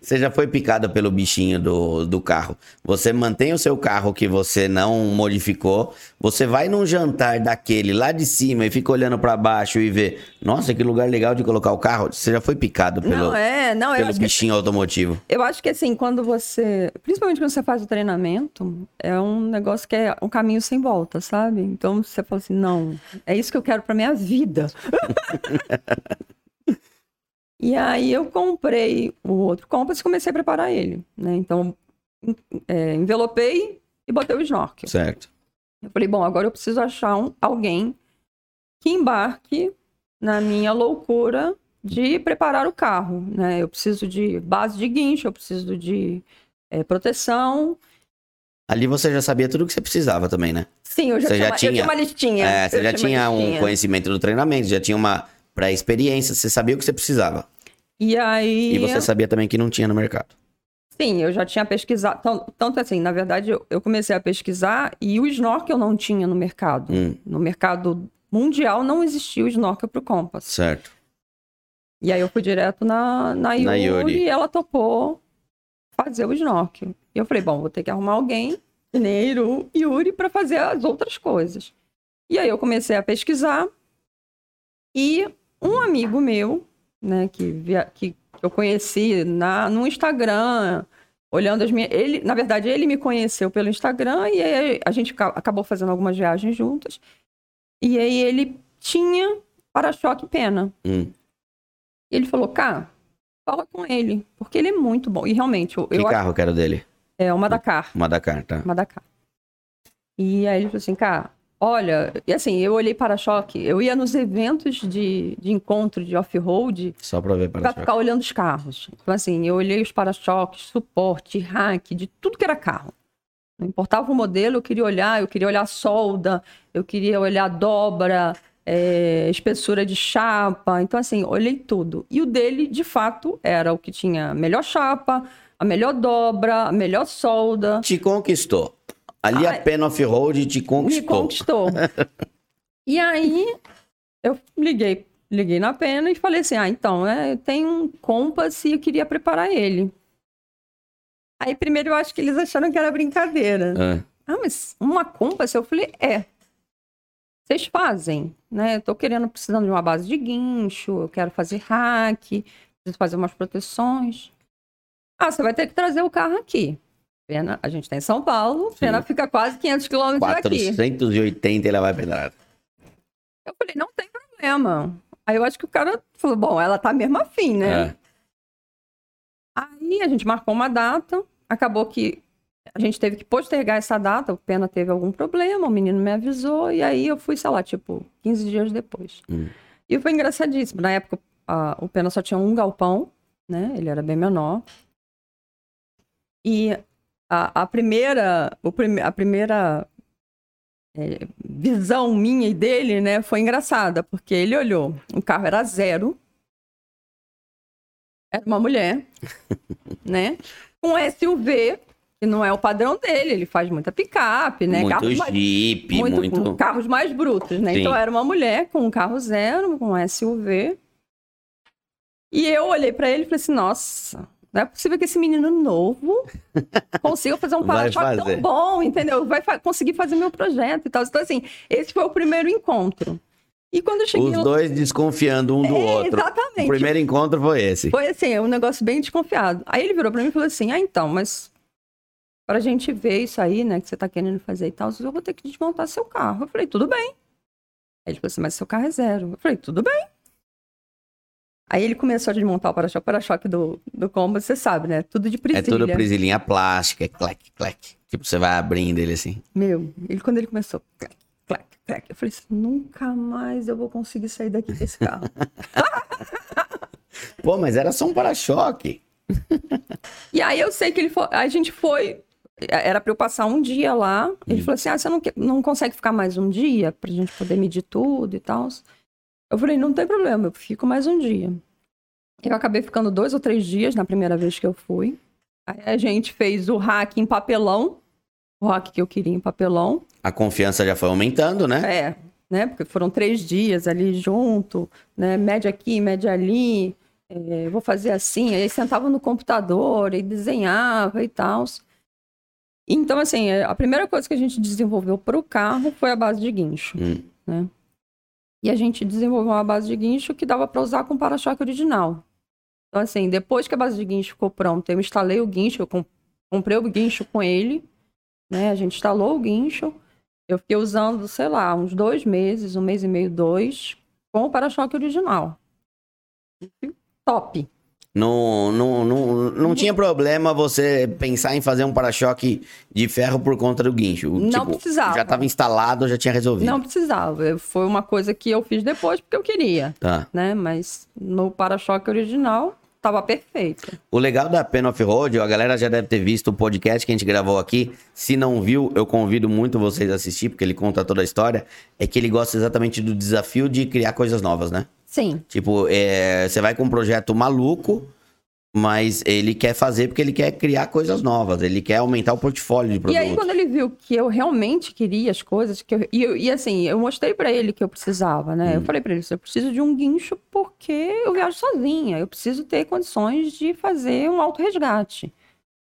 Você já foi picada pelo bichinho do, do carro. Você mantém o seu carro que você não modificou. Você vai num jantar daquele lá de cima e fica olhando pra baixo e vê, nossa, que lugar legal de colocar o carro. Você já foi picado pelo, Não, é, não, eu pelo acho, que, bichinho automotivo. eu acho que assim, quando você. Principalmente quando você faz o treinamento, é um negócio que é um caminho sem volta, sabe? Então você fala assim, não, é isso que eu quero pra minha vida. [LAUGHS] e aí eu comprei o outro Compass e comecei a preparar ele, né? Então, é, envelopei e botei o snorkel. Certo. Eu falei, bom, agora eu preciso achar um, alguém que embarque na minha loucura de preparar o carro, né? Eu preciso de base de guincho, eu preciso de eh, proteção. Ali você já sabia tudo que você precisava também, né? Sim, eu já, Você tinha, já tinha- tinha uma listinha. É, você eu já tinha uma um conhecimento do treinamento, já tinha uma pré-experiência, você sabia o que você precisava. E aí... E você sabia também que não tinha no mercado. Sim, eu já tinha pesquisado. Tão- Tanto assim, na verdade, eu, eu comecei a pesquisar e o snorkel não tinha no mercado. Hum, No mercado mundial não existia o snorkel pro Compass. certo. E aí eu fui direto na, na, Yuri, Na Yuri. e ela topou fazer o snorkel. E eu falei, bom, vou ter que arrumar alguém, Iru- Yuri, para fazer as outras coisas. E aí eu comecei a pesquisar e um amigo meu, né, que, via, que eu conheci na, no Instagram, olhando as minhas... Ele, na verdade, ele me conheceu pelo Instagram e aí a gente ca- acabou fazendo algumas viagens juntas. E aí ele tinha para-choque pena. Hum. E ele falou, cara, fala com ele, porque ele é muito bom. E realmente, eu, Que eu acho carro que era o dele? é uma Dakar, Uma Dakar, tá? uma Dakar. E aí ele falou assim, cara, olha, e assim, eu olhei para-choque, eu ia nos eventos de, de encontro de off-road Só pra ver para para ficar olhando os carros. Então assim, eu olhei os para-choques, suporte, rack, de tudo que era carro. Não importava o modelo, eu queria olhar, eu queria olhar solda, eu queria olhar dobra, é, espessura de chapa. Então, assim, olhei tudo. E o dele, de fato, era o que tinha a melhor chapa, a melhor dobra, a melhor solda. Te conquistou. Ali a Ai. Pen Off-Road te Me conquistou. conquistou. [LAUGHS] e aí, eu liguei, liguei na pena e falei assim: ah, então, né, tem um Compass e eu queria preparar ele. Aí, primeiro, eu acho que eles acharam que era brincadeira. Ah, Ah, mas uma Compass? Eu falei, é. Vocês fazem, né? Eu tô querendo, precisando de uma base de guincho, eu quero fazer hack, preciso fazer umas proteções. Ah, você vai ter que trazer o carro aqui. Pena, a gente tá em São Paulo, Pena fica quase 500 quilômetros daqui. 480 ele vai pedrar. Eu falei, não tem problema. Aí eu acho que o cara falou, bom, ela tá mesmo afim, né? É. Aí a gente marcou uma data, acabou que a gente teve que postergar essa data, o Pena teve algum problema, o menino me avisou, e aí eu fui, sei lá, tipo, 15 dias depois. Hum. E foi engraçadíssimo. Na época, a- o Pena só tinha um galpão, né? Ele era bem menor. E a, a primeira, o prime, a primeira é, visão minha e dele, né, foi engraçada, porque ele olhou, o carro era zero, era uma mulher, [LAUGHS] né, com SUV, que não é o padrão dele, ele faz muita picape, né, Muito carros Jeep, mais, muito... carros mais brutos, né, Sim. então era uma mulher com um carro zero, com um SUV, e eu olhei pra ele e falei assim, nossa, não é possível que esse menino novo [LAUGHS] consiga fazer um para-choque fazer. tão bom, entendeu? Vai fa- conseguir fazer meu projeto e tal. Então, assim, esse foi o primeiro encontro. E quando eu cheguei Os dois desconfiando um do É, outro. Exatamente. O primeiro encontro foi esse. Foi assim, um negócio bem desconfiado. Aí ele virou pra mim e falou assim: Ah, então, mas pra gente ver isso aí, né, que você tá querendo fazer e tal, eu vou ter que desmontar seu carro. Eu falei, tudo bem. Aí ele falou assim, mas seu carro é zero. Eu falei, tudo bem. Aí ele começou a desmontar o para-choque. O para-choque do, do combo, você sabe, né? Tudo de É presilha. tudo prisilinha plástica, clec, clec. Tipo, você vai abrindo ele assim. Meu, ele quando ele começou, clac, clac, clac, eu falei assim, nunca mais eu vou conseguir sair daqui desse carro. [LAUGHS] Pô, mas era só um para-choque. e aí eu sei que ele foi, a gente foi, era pra eu passar um dia lá, ele Hum. falou assim, ah, você não, não consegue ficar mais um dia pra gente poder medir tudo e tal? Eu falei, não tem problema, eu fico mais um dia. Eu acabei ficando dois ou três dias na primeira vez que eu fui. Aí a gente fez o hack em papelão, o hack que eu queria em papelão. A confiança já foi aumentando, né? É, né? Porque foram três dias ali junto, né? Mede aqui, mede ali. é, vou fazer assim. Aí sentava no computador e desenhava e tal. Então, assim, a primeira coisa que a gente desenvolveu para o carro foi a base de guincho. Hum. Né? E a gente desenvolveu uma base de guincho que dava para usar com para-choque original. Então, assim, depois que a base de guincho ficou pronta, eu instalei o guincho, eu com- comprei o guincho com ele, né? A gente instalou o guincho. Eu fiquei usando, sei lá, uns dois meses, um mês e meio, dois, com o para-choque original. Top. Não, não, não, não tinha problema você pensar em fazer um para-choque de ferro por conta do guincho. Não Tipo, precisava. Já estava instalado, já tinha resolvido. Não precisava. Foi uma coisa que eu fiz depois porque eu queria, Tá. né? Mas no para-choque original, tava perfeito. O legal da Pen Off-Road, a galera já deve ter visto o podcast que a gente gravou aqui. Se não viu, eu convido muito vocês a assistir, porque ele conta toda a história. É que ele gosta exatamente do desafio de criar coisas novas, né? Sim, Tipo, é, você vai com um projeto maluco, mas ele quer fazer porque ele quer criar coisas novas. Ele quer aumentar o portfólio de E produtos. aí, quando ele viu que eu realmente queria as coisas, que eu- e, eu- e assim, eu mostrei pra ele que eu precisava, né? Eu falei pra ele, eu preciso de um guincho porque eu viajo sozinha, eu preciso ter condições de fazer um autorresgate.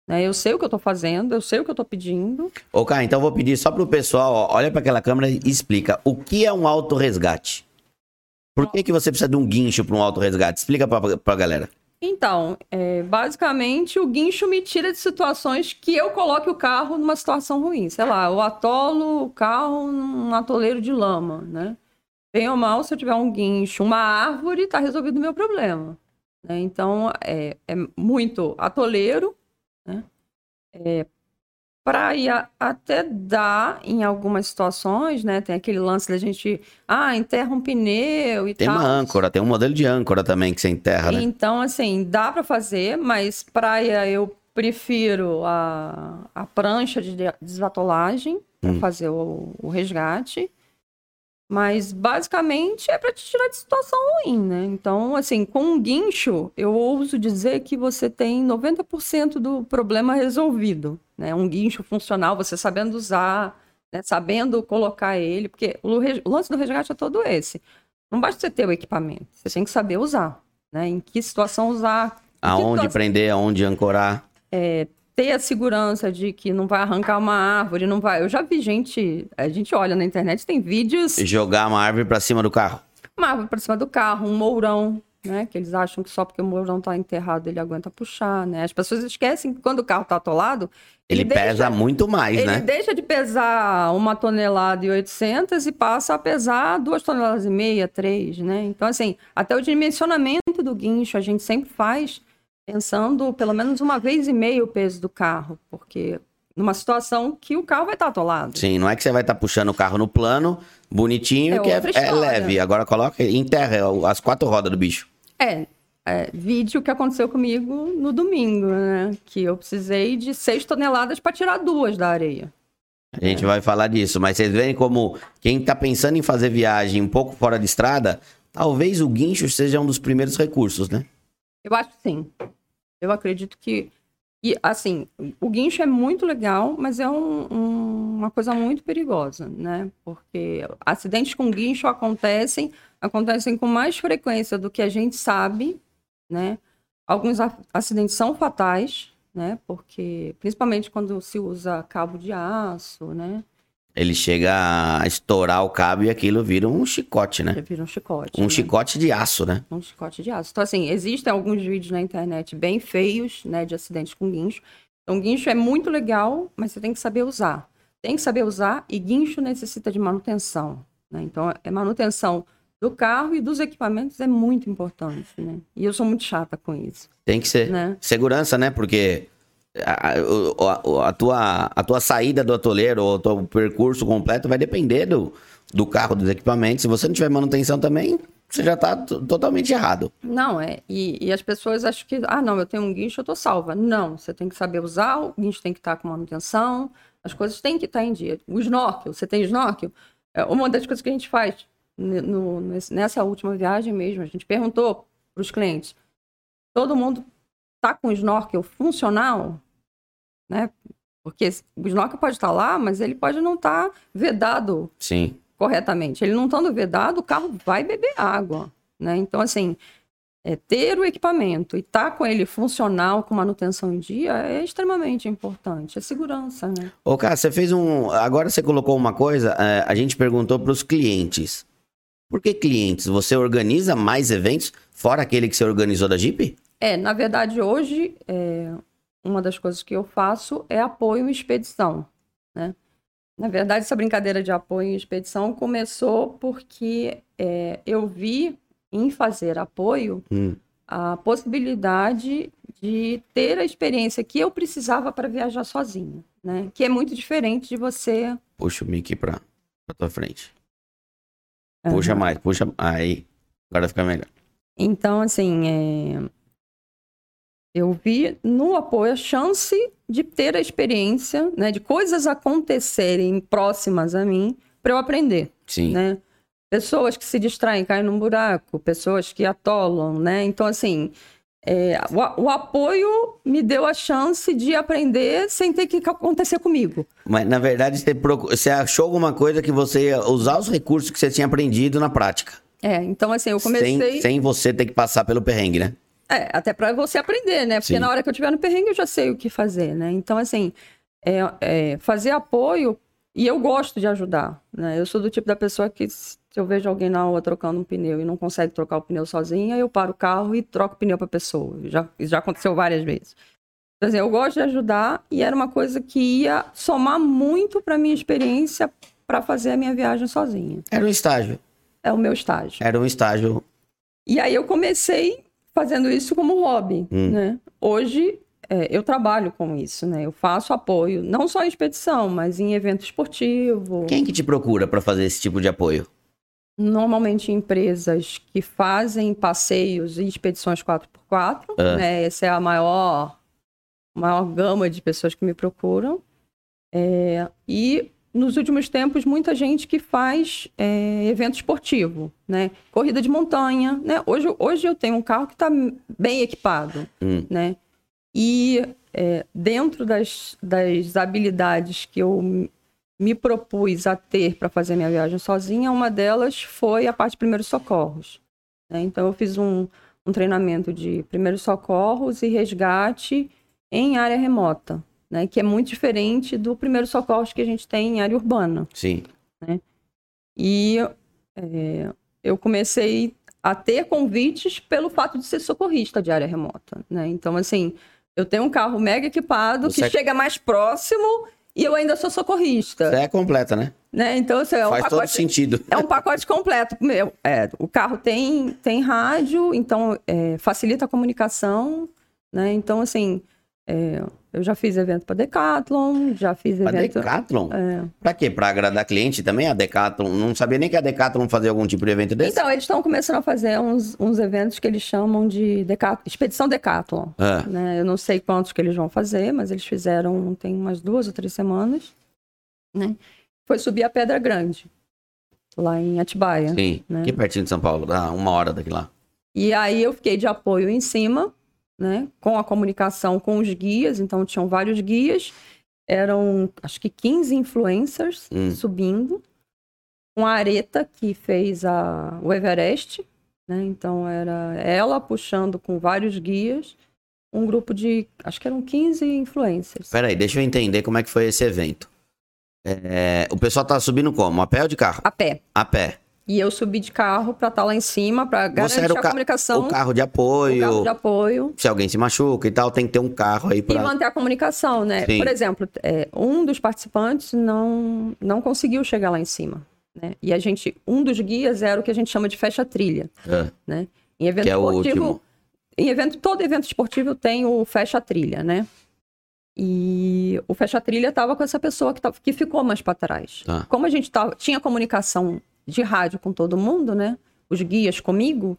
Né? Eu sei o que eu tô fazendo, eu sei o que eu tô pedindo. Ô, cara, então eu vou pedir só pro pessoal, ó, olha para aquela câmera e explica. O que é um autorresgate? Por que, que você precisa de um guincho para um autorresgate? Explica pra, pra galera. Então, é, basicamente, o guincho me tira de situações que eu coloque o carro numa situação ruim. Sei lá, eu atolo o carro num atoleiro de lama, né? Bem ou mal, se eu tiver um guincho, uma árvore, tá resolvido o meu problema. né? Então, é, é muito atoleiro, né? É, praia até dá em algumas situações, né? Tem aquele lance da gente, ah, enterra um pneu e Tem tal. uma âncora, tem um modelo de âncora também que você enterra, né? Então, assim, dá pra fazer, mas praia eu prefiro a, a prancha de de- desvatolagem pra Hum. fazer o, o resgate. Mas basicamente é pra te tirar de situação ruim, né? Então, assim, com um guincho, eu ouso dizer que você tem 90% do problema resolvido, né? Um guincho funcional, você sabendo usar, né? sabendo colocar ele, porque o, o lance do resgate é todo esse. Não basta você ter o equipamento, você tem que saber usar, né? Em que situação usar, Aonde situação- prender, aonde ancorar. Ter a segurança de que não vai arrancar uma árvore, não vai. Eu já vi gente, a gente olha na internet, tem vídeos, Jogar uma árvore pra cima do carro. uma árvore por cima do carro, um mourão, né? Que eles acham que só porque o mourão tá enterrado ele aguenta puxar, né? As pessoas esquecem que quando o carro tá atolado, Ele, deixa- pesa muito mais, ele né? deixa de pesar uma tonelada e 800 e passa a pesar duas toneladas e meia, três, né? Então, assim, até o dimensionamento do guincho a gente sempre faz pensando pelo menos uma vez e meia o peso do carro, porque numa situação que o carro vai estar atolado. Sim, não é que você vai estar puxando o carro no plano, bonitinho, É que é, é leve. Agora coloca em terra as quatro rodas do bicho. É, é, vídeo que aconteceu comigo no domingo, né? Que eu precisei de seis toneladas para tirar duas da areia. A gente é. vai falar disso, mas vocês veem como quem está pensando em fazer viagem um pouco fora de estrada, talvez o guincho seja um dos primeiros recursos, né? Eu acho que sim. Eu acredito que. E, assim, o guincho é muito legal, mas é um, um, uma coisa muito perigosa, né? Porque acidentes com guincho acontecem, acontecem com mais frequência do que a gente sabe, né? Alguns acidentes são fatais, né? Porque, principalmente quando se usa cabo de aço, né? Ele chega a estourar o cabo e aquilo vira um chicote, né? Vira um chicote. Um né? chicote de aço, né? Um chicote de aço. Então, assim, existem alguns vídeos na internet bem feios, né, de acidentes com guincho. Então, guincho é muito legal, mas você tem que saber usar. Tem que saber usar e guincho necessita de manutenção. Né? Então, é manutenção do carro e dos equipamentos é muito importante, né? E eu sou muito chata com isso. Tem que ser. Né? Segurança, né? Porque a, a, a, tua, a tua saída do atoleiro ou o teu percurso completo vai depender do, do carro, dos equipamentos. Se você não tiver manutenção também, você já está totalmente errado. Não, é. E, e, as pessoas acham que, ah, não, eu tenho um guincho, eu estou salva. Não, você tem que saber usar, o guincho tem que estar tá com manutenção, as coisas têm que estar tá em dia. O snorkel, você tem snorkel? É uma das coisas que a gente faz no, nessa última viagem mesmo, a gente perguntou para os clientes: todo mundo está com snorkel funcional? Né? Porque o snorkel pode estar tá lá, mas ele pode não estar tá vedado Sim. corretamente. Ele não estando vedado, o carro vai beber água. Né? Então, assim, é, ter o equipamento e estar tá com ele funcional, com manutenção em dia, é extremamente importante. É segurança, né? Ô, cara, você fez um. Agora você colocou uma coisa, é, a gente perguntou para os clientes. Por que clientes? Você organiza mais eventos fora aquele que você organizou da Jeep? É, na verdade, hoje, é, uma das coisas que eu faço é apoio e expedição, né? Na verdade, essa brincadeira de apoio e expedição começou porque é, eu vi em fazer apoio hum. a possibilidade de ter a experiência que eu precisava para viajar sozinha, né? Que é muito diferente de você. Puxa o mic para a tua frente. Puxa mais, puxa. Aí. Agora fica melhor. Então, assim, é... eu vi no apoio a chance de ter a experiência, né, de coisas acontecerem próximas a mim para eu aprender. Sim. Né? Pessoas que se distraem, caem num buraco, pessoas que atolam, né? Então, assim, é, o, o, apoio me deu a chance de aprender sem ter que acontecer comigo. Mas, na verdade, você, procur... você achou alguma coisa que você ia usar os recursos que você tinha aprendido na prática. É, então assim, eu comecei... Sem, sem você ter que passar pelo perrengue, né? É, até para você aprender, né? Porque Sim. na hora que eu estiver no perrengue eu já sei o que fazer, né? Então, assim, é, é, fazer apoio e eu gosto de ajudar, né? Eu sou do tipo da pessoa que se eu vejo alguém na rua trocando um pneu e não consegue trocar o pneu sozinha, eu paro o carro e troco o pneu para pessoa. Já, já aconteceu várias vezes. Então, assim, eu gosto de ajudar e era uma coisa que ia somar muito para minha experiência para fazer a minha viagem sozinha. Era um estágio. É o meu estágio. Era um estágio. E aí eu comecei fazendo isso como hobby, hum. né? Hoje é, eu trabalho com isso, né? Eu faço apoio, não só em expedição, mas em evento esportivo. Quem que te procura para fazer esse tipo de apoio? Normalmente empresas que fazem passeios e expedições 4x4, ah. né? Essa é a maior, maior gama de pessoas que me procuram. É, e nos últimos tempos, muita gente que faz é, evento esportivo, né? Corrida de montanha, né? Hoje, hoje eu tenho um carro que está bem equipado, hum. né? E é, dentro das, das habilidades que eu me propus a ter para fazer minha viagem sozinha, uma delas foi a parte de primeiros socorros. Né? Então, eu fiz um, um treinamento de primeiros socorros e resgate em área remota, né? que é muito diferente do primeiro socorros que a gente tem em área urbana. Sim. Né? E é, eu comecei a ter convites pelo fato de ser socorrista de área remota. Né? Então, assim, eu tenho um carro mega equipado Você que é... chega mais próximo e eu ainda sou socorrista. Você é completa, né? né? Então, assim, é um Faz pacote, todo sentido. É um pacote completo. Meu, é, o carro tem, tem rádio, então é, facilita a comunicação, né? Então, assim, é, eu já fiz evento para Decathlon, já fiz evento... Para Decathlon? É. Para quê? Para agradar cliente também? A Decathlon, não sabia nem que a Decathlon fazia algum tipo de evento desse? Então, eles estão começando a fazer uns, uns eventos que eles chamam de Decathlon, Expedição Decathlon. É. Né? Eu não sei quantos que eles vão fazer, mas eles fizeram tem umas duas ou três semanas. né? Foi subir a Pedra Grande, lá em Atibaia. Sim, né? aqui pertinho de São Paulo, dá uma hora daqui lá. E aí eu fiquei de apoio em cima, né? Com a comunicação com os guias, então tinham vários guias, eram acho que 15 influencers Hum. subindo, com a Areta que fez a, o Everest, né? Então era ela puxando com vários guias, um grupo de, acho que eram 15 influencers. Peraí, deixa eu entender como é que foi esse evento. É, o pessoal tá subindo como? A pé ou de carro? A pé. A pé. E eu subi de carro para estar lá em cima, para garantir o, a ca- comunicação, o carro de o apoio. carro de apoio. Se alguém se machuca e tal, tem que ter um carro aí E pra. manter a comunicação, né? Sim. Por exemplo, é, um dos participantes não, não conseguiu chegar lá em cima. Né? E a gente, um dos guias era o que a gente chama de fecha-trilha. É, Né? Em evento que é o esportivo, último. em evento, todo evento esportivo tem o fecha-trilha, né? E o fecha-trilha estava com essa pessoa que, tava, que ficou mais para trás. Tá. Como a gente tava, tinha comunicação de rádio com todo mundo, né? Os guias comigo,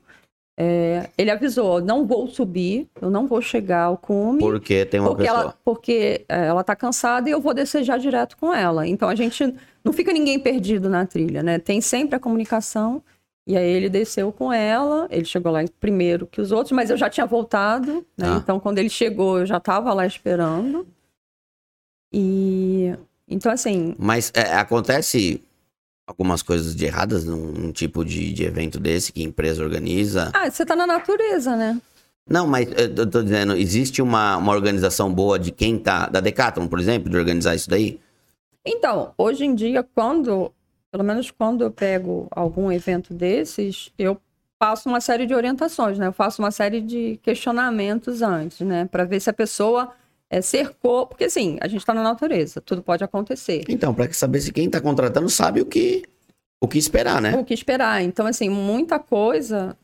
é, ele avisou: não vou subir, eu não vou chegar ao cume. Porque tem uma Porque pessoa. ela, porque é, ela tá cansada e eu vou descer já direto com ela. Então a gente não fica ninguém perdido na trilha, né? Tem sempre a comunicação. E aí ele desceu com ela, ele chegou lá primeiro que os outros, mas eu já tinha voltado, né? Ah. Então quando ele chegou, eu já tava lá esperando. E então assim, Mas é, acontece algumas coisas de erradas num, tipo de, de evento desse que a empresa organiza. ah, você tá na natureza, né? Não, mas eu tô- tô dizendo, existe uma, uma organização boa de quem tá. Da Decathlon, por exemplo, de organizar isso daí? Então, hoje em dia, quando, pelo menos quando eu pego algum evento desses, eu faço uma série de orientações, né? Eu faço uma série de questionamentos antes, né? Para ver se a pessoa é, cercou. Porque, assim, a gente está na natureza, tudo pode acontecer. Então, pra saber se quem tá contratando sabe o que, o que esperar, né? O que esperar. Então, assim, muita coisa,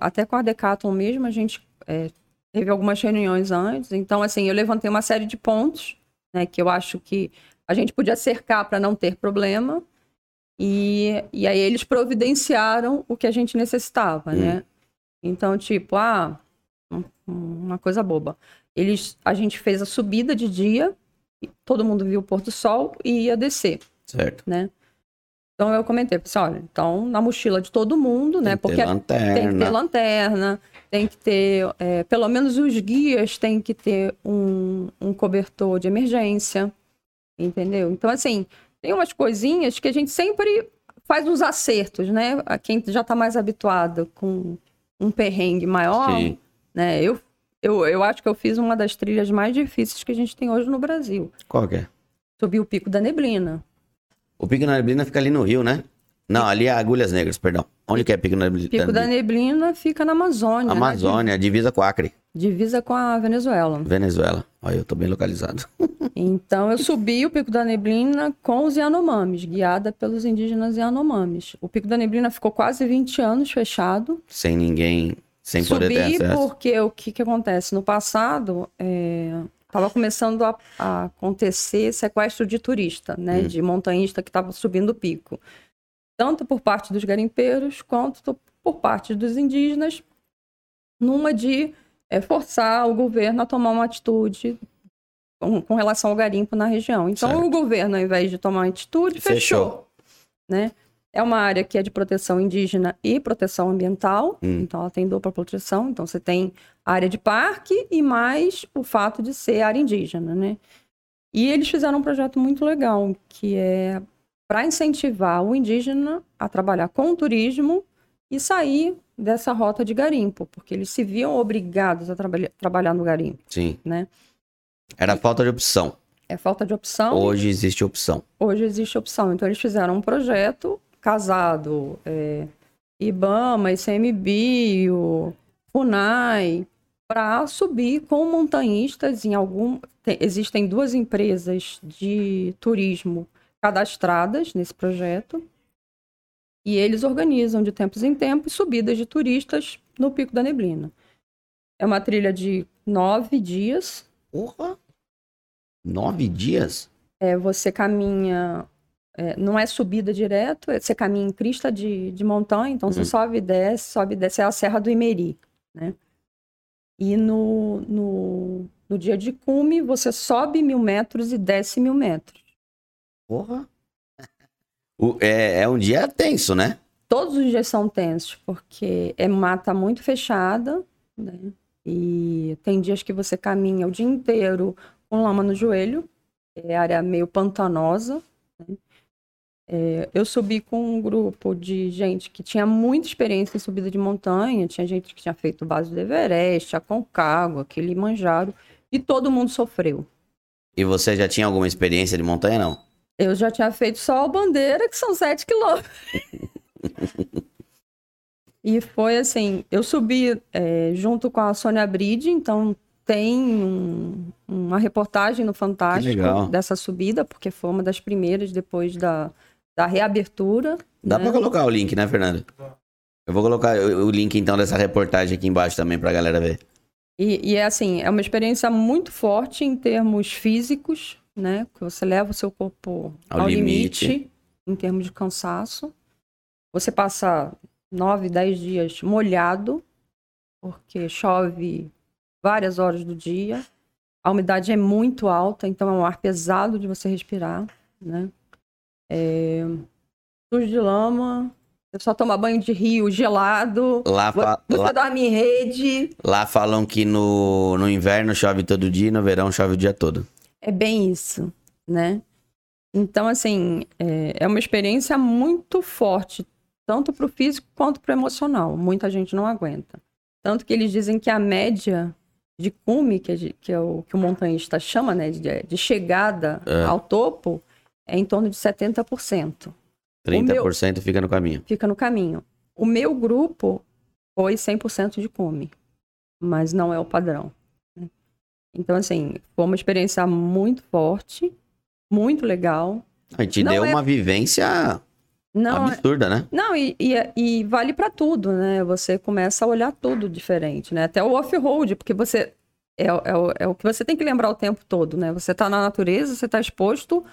até com a Decathlon mesmo, a gente é, teve algumas reuniões antes. Então, assim, eu levantei uma série de pontos, né, que eu acho que a gente podia cercar para não ter problema. E, e aí eles providenciaram o que a gente necessitava, Hum. né? Então, tipo, ah, um- uma coisa boba. Eles, a gente fez a subida de dia, todo mundo viu o pôr do sol e ia descer Certo. né? Então eu comentei, assim, olha, então na mochila de todo mundo, né? Tem que Porque ter tem que ter lanterna. lanterna, tem que ter, é, pelo menos os guias têm que ter um, um cobertor de emergência, entendeu? Então, assim, tem umas coisinhas que a gente sempre faz uns acertos, né? A Quem já está mais habituado com um perrengue maior, Sim. né? Eu, eu, eu acho que eu fiz uma das trilhas mais difíceis que a gente tem hoje no Brasil. Qual que é? Subi o Pico da Neblina. O Pico da Neblina fica ali no Rio, né? Não, ali é Agulhas Negras, perdão. Onde que é Pico da Neblina? Pico da Neblina fica na Amazônia. né? Amazônia, divisa com Acre, Divisa com a Venezuela. Venezuela. Olha, eu tô bem localizado. [LAUGHS] Então eu subi o Pico da Neblina com os Yanomamis, guiada pelos indígenas Yanomamis. O Pico da Neblina ficou quase 20 anos fechado. Sem ninguém, sem poder ter subi acesso. porque o que, que acontece? No passado, estava começando a, a acontecer sequestro de turista, né? Hum. De montanhista que estava subindo o pico. Tanto por parte dos garimpeiros, quanto por parte dos indígenas, numa de eh, forçar o governo a tomar uma atitude com, com relação ao garimpo na região. Então, Certo. o governo, ao invés de tomar uma atitude, Fechou. fechou. né? É uma área que é de proteção indígena e proteção ambiental, Hum. então ela tem dupla proteção. Então, você tem a área de parque e mais o fato de ser área indígena, né? E eles fizeram um projeto muito legal, que é para incentivar o indígena a trabalhar com o turismo e sair dessa rota de garimpo, porque eles se viam obrigados a trabalha- trabalhar no garimpo, Sim. né? Era falta de opção. É falta de opção. Hoje existe opção. Hoje existe opção. Então, eles fizeram um projeto casado, é, IBAMA, ICMBio, FUNAI, para subir com montanhistas em algum. tem- existem duas empresas de turismo cadastradas nesse projeto. E eles organizam de tempos em tempos subidas de turistas no Pico da Neblina. É uma trilha de nove dias. Porra! Nove dias? É, você caminha, é, não é subida direto, é- você caminha em crista de, de montanha, então você Uhum. sobe e desce, sobe e desce, é a Serra do Imeri, né? E no, no, no dia de cume, você sobe mil metros e desce mil metros. Porra. [LAUGHS] O- é, é um dia tenso, né? Todos os dias são tensos, porque é mata muito fechada, né? E tem dias que você caminha o dia inteiro com lama no joelho, é área meio pantanosa. É, eu subi com um grupo de gente que tinha muita experiência em subida de montanha, tinha gente que tinha feito base do Everest, a Concagua, aquele Manjaro, e todo mundo sofreu. E você já tinha alguma experiência de montanha, não? Eu já tinha feito só a bandeira, que são 7 quilômetros. [LAUGHS] e foi assim, eu subi é, junto com a Sônia Bride, então tem um- uma reportagem no Fantástico dessa subida, porque foi uma das primeiras depois da, da reabertura. Dá né? pra colocar o link, né, Fernando? Eu vou colocar o link, então, dessa reportagem aqui embaixo também pra galera ver. E, e é assim, é uma experiência muito forte em termos físicos, né? Que você leva o seu corpo Ao ao, limite. limite. em termos de cansaço. Você passa nove, dez dias molhado, porque chove várias horas do dia. A umidade é muito alta, então é um ar pesado de você respirar, né? É... Sujo de lama, você só toma banho de rio gelado, Lá, fa- você lá, dorme em rede. lá falam que no, no inverno chove todo dia e no verão chove o dia todo. É bem isso, né? Então, assim, é, é uma experiência muito forte, tanto para o físico quanto para o emocional. Muita gente não aguenta. Tanto que eles dizem que a média de cume, que, é de- que é o que o montanhista chama, né, de, de chegada É. ao topo, é em torno de 70%. 30% fica no caminho. Fica no caminho. O meu grupo foi 100% de cume, mas não é o padrão. né? Então, assim, foi uma experiência muito forte, muito legal. A gente Não deu é- uma vivência Não, absurda, né? não e, e, e vale para tudo, né? Você começa a olhar tudo diferente, né? Até o off-road, porque você é, o- é, é o que você tem que lembrar o tempo todo, né? Você está na natureza, você está exposto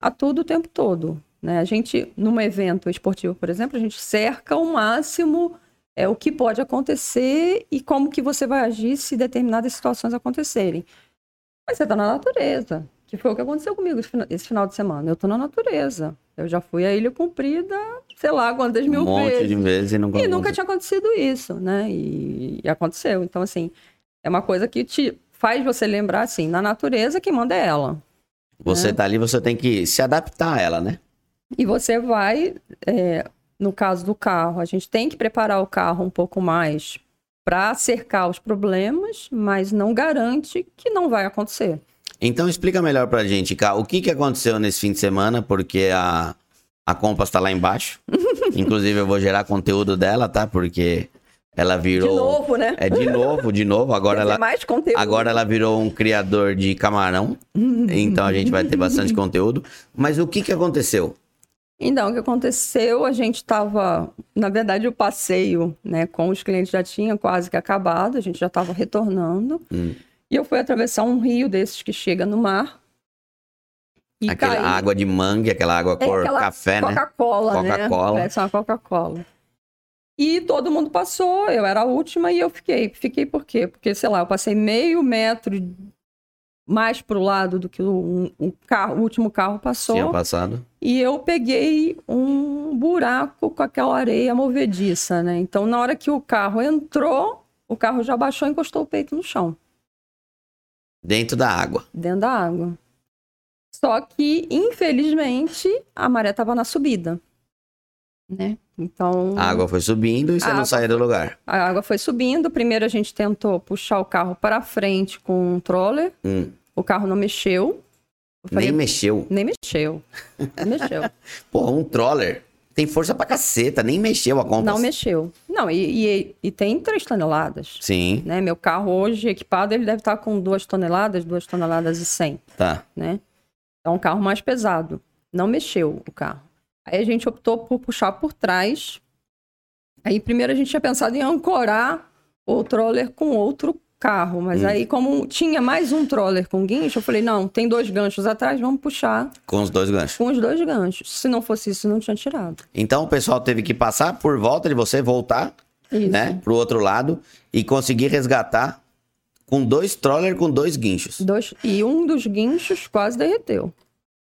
a tudo o tempo todo, né? A gente, num evento esportivo, por exemplo, a gente cerca ao máximo é o que pode acontecer e como que você vai agir se determinadas situações acontecerem. Mas você está na natureza, que foi o que aconteceu comigo esse fina- esse final de semana. Eu estou na natureza. Eu já fui à Ilha Comprida, sei lá quantas mil um monte vezes. de vezes e não E nunca tinha acontecido isso, né? E, e aconteceu. Então, assim, é uma coisa que te faz você lembrar, assim, na natureza, quem manda é ela. Você né? tá ali, você tem que se adaptar a ela, né? E você vai, é, no caso do carro, a gente tem que preparar o carro um pouco mais para cercar os problemas, mas não garante que não vai acontecer. Então explica melhor pra gente, Cá, o que, que aconteceu nesse fim de semana, porque a, a Compass tá lá embaixo. [LAUGHS] Inclusive eu vou gerar conteúdo dela, tá? Porque ela De virou... novo, né? É de novo, de novo. [LAUGHS] Agora ela, mais conteúdo. agora ela virou um criador de camarão. [LAUGHS] Então a gente vai ter bastante conteúdo. Mas o que, que aconteceu? Então, o que aconteceu? A gente estava, na verdade, o passeio, né, com os clientes já tinha quase que acabado, a gente já estava retornando. Hum. E eu fui atravessar um rio desses que chega no mar. E Aquela caí. água de mangue, aquela água É cor aquela café, né? Coca-Cola, né? Coca-Cola. Parece uma Coca-Cola. E todo mundo passou, eu era a última e eu fiquei. Fiquei por quê? Porque, sei lá, eu passei meio metro mais pro lado do que o, o carro, o último carro passou. Tinha passado. E eu peguei um buraco com aquela areia movediça, né? Então, na hora que o carro entrou, o carro já baixou e encostou o peito no chão, Dentro da água. dentro da água. Só que, infelizmente, a maré estava na subida, né? Então, A água foi subindo e você não saía do lugar. a água foi subindo. Primeiro a gente tentou puxar o carro para frente com um troller. Hum, O carro não mexeu. Eu falei, nem mexeu. nem mexeu. Nem mexeu. [LAUGHS] Pô, um troller tem força pra caceta, nem mexeu a Compass. Não mexeu. Não, e, e, e tem três toneladas. Sim, né? Meu carro hoje equipado, ele deve estar com duas toneladas, duas toneladas e cem, tá. né? É um carro mais pesado. Não mexeu o carro. Aí a gente optou por puxar por trás. Aí primeiro a gente tinha pensado em ancorar o troller com outro carro, mas Hum. aí como tinha mais um troller com guincho, eu falei, não, tem dois ganchos atrás, vamos puxar Com os dois ganchos. com os dois ganchos. Se não fosse isso, não tinha tirado. Então o pessoal teve que passar por volta de você, voltar, Isso. né, pro outro lado e conseguir resgatar com dois troller com dois guinchos. Dois, e um dos guinchos quase derreteu.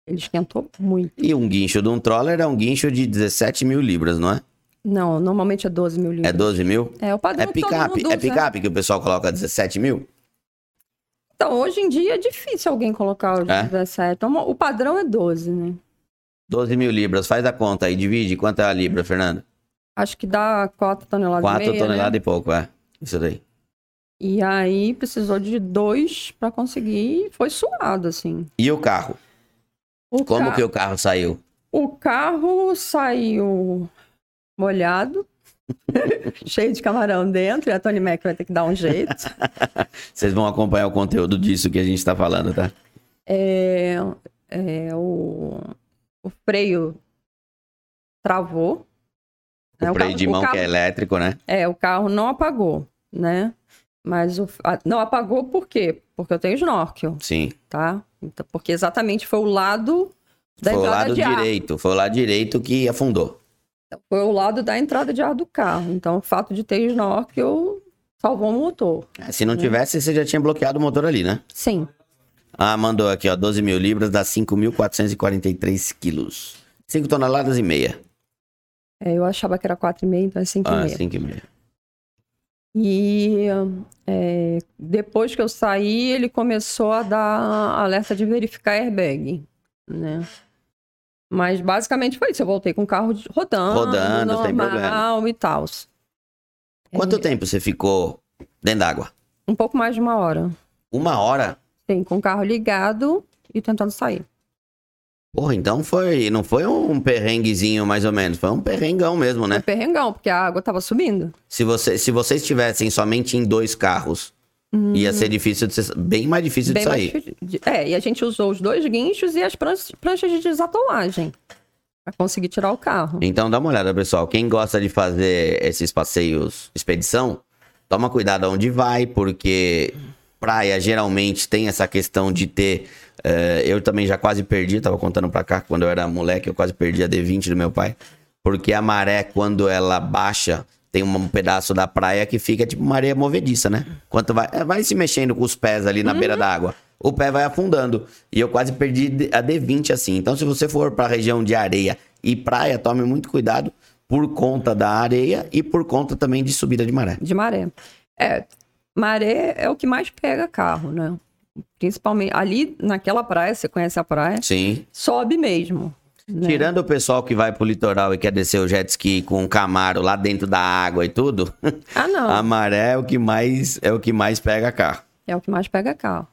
Ele esquentou muito. E um guincho de um troller é um guincho de 17 mil libras, não é? Não, normalmente é 12 mil libras. É 12 mil? É o padrão É todo picape, é usa. picape que o pessoal coloca 17 mil? Então, hoje em dia é difícil alguém colocar o É? 17. Então, o padrão é 12, né? 12 mil libras, faz a conta aí, divide. Quanto é a libra, Fernando? Acho que dá 4 toneladas 4 e meia, toneladas né? e pouco, é. Isso daí. E aí precisou de dois pra conseguir. Foi suado, assim. E o carro? O Como que o carro saiu? O carro saiu molhado, [LAUGHS] cheio de camarão dentro, e a Tony Mac vai ter que dar um jeito. [LAUGHS] Vocês vão acompanhar o conteúdo disso que a gente tá falando, tá? É, é, o, o freio travou. né? O freio carro- de mão carro, que é elétrico, né? É, o carro não apagou, né? Mas o, a- não apagou por quê? Porque eu tenho snorkel, Sim. tá? Então, porque exatamente foi o lado da foi o entrada lado de ar. direito. Foi o lado direito que afundou. Foi o lado da entrada de ar do carro. Então, o fato de ter snorkel salvou o motor. É, Se não tivesse, você já tinha bloqueado o motor ali, né? Sim. Ah, mandou aqui, ó. 12 mil libras dá 5.443 quilos. 5 toneladas e meia. É, eu achava que era 4,5, então é 5,5. Ah, 5 e é, depois que eu saí, ele começou a dar alerta de verificar airbag, né? Mas basicamente foi isso. Eu voltei com o carro rodando, Rodando, normal e tal. Quanto tempo você ficou dentro d'água? Um pouco mais de uma hora. Uma hora? Sim, com o carro ligado e tentando sair. Porra, então foi. Não foi um perrenguezinho mais ou menos. Foi um perrengão mesmo, né? Foi perrengão, porque a água tava subindo. Se, você, se vocês estivessem somente em dois carros, ia ser difícil de ser, bem mais difícil Hum. Bem de sair. É, e a gente usou os dois guinchos e as pranchas, pranchas de desatolagem para conseguir tirar o carro. Então dá uma olhada, pessoal. Quem gosta de fazer esses passeios expedição, toma cuidado onde vai, porque praia geralmente tem essa questão de ter. Eh, eu também já quase perdi, tava contando pra cá, quando eu era moleque, eu quase perdi a D20 do meu pai. Porque a maré, quando ela baixa, tem um pedaço da praia que fica tipo uma areia movediça, né? Quanto vai, eh, vai se mexendo com os pés ali na beira da água. O pé vai afundando. E eu quase perdi a D20 assim. Então, se você for pra região de areia e praia, tome muito cuidado por conta da areia e por conta também de subida de maré. De maré. É, maré é o que mais pega carro, né? Principalmente ali naquela praia, você conhece a praia, Sim. sobe mesmo. né? Tirando o pessoal que vai pro litoral e quer descer o jet ski com um camaro lá dentro da água e tudo, Ah, não. [LAUGHS] a maré é o que mais é o que mais pega carro. É o que mais pega carro.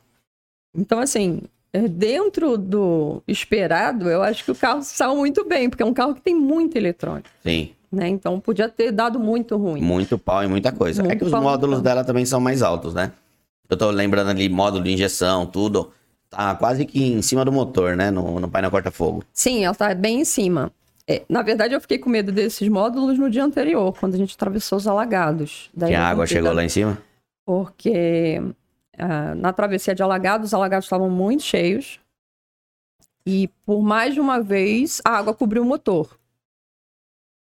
Então, assim, é, dentro do esperado, eu acho que o carro saiu muito bem, porque é um carro que tem muito eletrônico, Sim. né? Então, podia ter dado muito ruim. Muito pau e muita coisa. é Muito que os módulos dela também são mais altos, né? Eu tô lembrando ali, módulo de injeção, tudo. Tá quase que em cima do motor, né? No, no painel corta-fogo. Sim, ela tá bem em cima. É, na verdade, eu fiquei com medo desses módulos no dia anterior, quando a gente atravessou os alagados. Daí Que a água chegou lá em cima. Porque ah, na travessia de alagados, os alagados estavam muito cheios. E por mais de uma vez, a água cobriu o motor.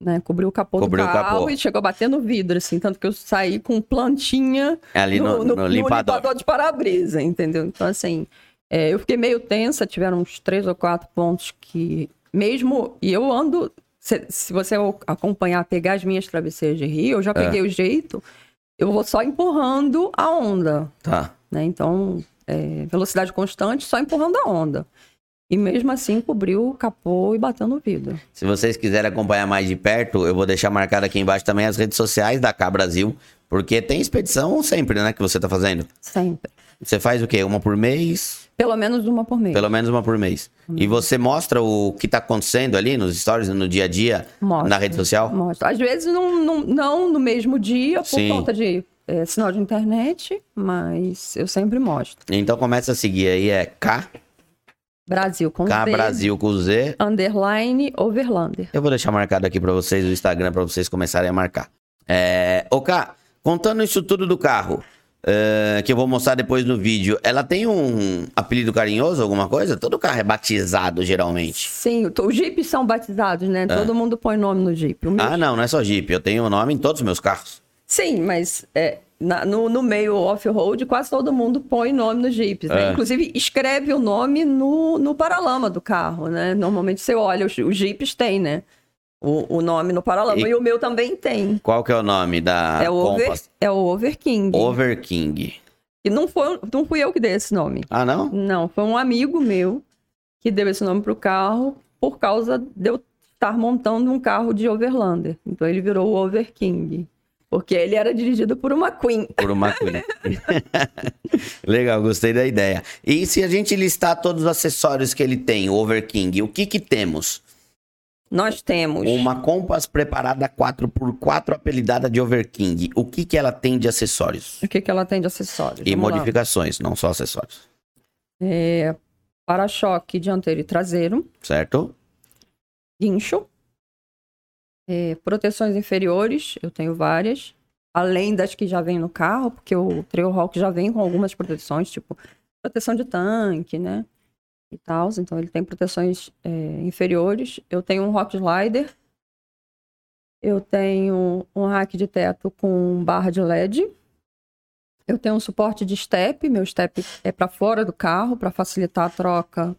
Né? Cobriu o capô Cobriu do carro e chegou a bater no vidro, assim. Tanto que eu saí com plantinha É ali no, no, limpador. de para-brisa, entendeu? Então, assim, é, eu fiquei meio tensa, tiveram uns três ou quatro pontos que, mesmo. E eu ando. Se, se você acompanhar, pegar as minhas travesseiras de rio, eu já peguei o jeito, eu vou só empurrando a onda, Tá. né? Então, é, velocidade constante, só empurrando a onda. E mesmo assim, cobriu o capô e bateu no vidro. Se vocês quiserem acompanhar mais de perto, eu vou deixar marcado aqui embaixo também as redes sociais da Cá Brasil. Porque tem expedição sempre, né? Que você tá fazendo. Sempre. Você faz o quê? Uma por mês? Pelo menos uma por mês. Pelo menos uma por mês. E você mostra o que tá acontecendo ali nos stories, no dia a dia, Mostra. na rede social? Mostra. Às vezes não, não, não no mesmo dia, por Sim. conta de é, sinal de internet, mas eu sempre mostro. Então começa a seguir aí, é K, Brasil com K Z, Brasil com Z. underline, overlander. Eu vou deixar marcado aqui pra vocês o Instagram pra vocês começarem a marcar. É... Ô K, contando isso tudo do carro, é, que eu vou mostrar depois no vídeo, ela tem um apelido carinhoso, alguma coisa? Todo carro é batizado, geralmente. Sim, os Jeeps são batizados, né? Todo mundo põe nome no Jeep. Ah, não, não é só Jeep. Eu tenho o nome em todos os meus carros. Sim, mas é, na, no, no, meio off-road, quase todo mundo põe nome nos Jeeps, né? É. Inclusive, escreve o nome no, no paralama do carro, né? Normalmente você olha, os, os Jeeps têm, né? O, o nome no paralama. E, e, o meu também tem. Qual que é o nome da é o Over, É o Over King. Over King. E não, foi, não fui eu que dei esse nome. Ah, não? Não, foi um amigo meu que deu esse nome pro carro por causa de eu estar montando um carro de Overlander. Então ele virou o Over King. Porque ele era dirigido por uma Queen. Por uma Queen. [LAUGHS] Legal, gostei da ideia. E se a gente listar todos os acessórios que ele tem, o Over King, o que que temos? Nós temos. Uma Compass preparada 4x4, apelidada de Overking. O que, que ela tem de acessórios? O que, que ela tem de acessórios? E Vamos modificações, lá. não só acessórios. É, para-choque dianteiro e traseiro. Certo. Guincho. É, proteções inferiores, eu tenho várias. Além das que já vem no carro, porque o Trailhawk já vem com algumas proteções, tipo proteção de tanque, né? e tal. Então ele tem proteções é, inferiores. Eu tenho um rock slider. Eu tenho um rack de teto com barra de LED. Eu tenho um suporte de step. Meu step é para fora do carro para facilitar a troca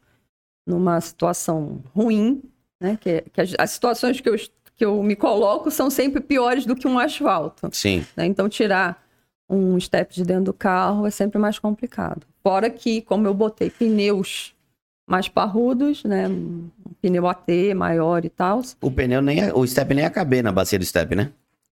numa situação ruim, né? Que, que as, as, situações que eu, que eu me coloco são sempre piores do que um asfalto. Sim. Né? Então tirar um step de dentro do carro é sempre mais complicado. Fora que, como eu botei pneus mais parrudos, né? Um pneu AT maior e tal. O pneu nem é, o step nem ia caber na bacia do step, né?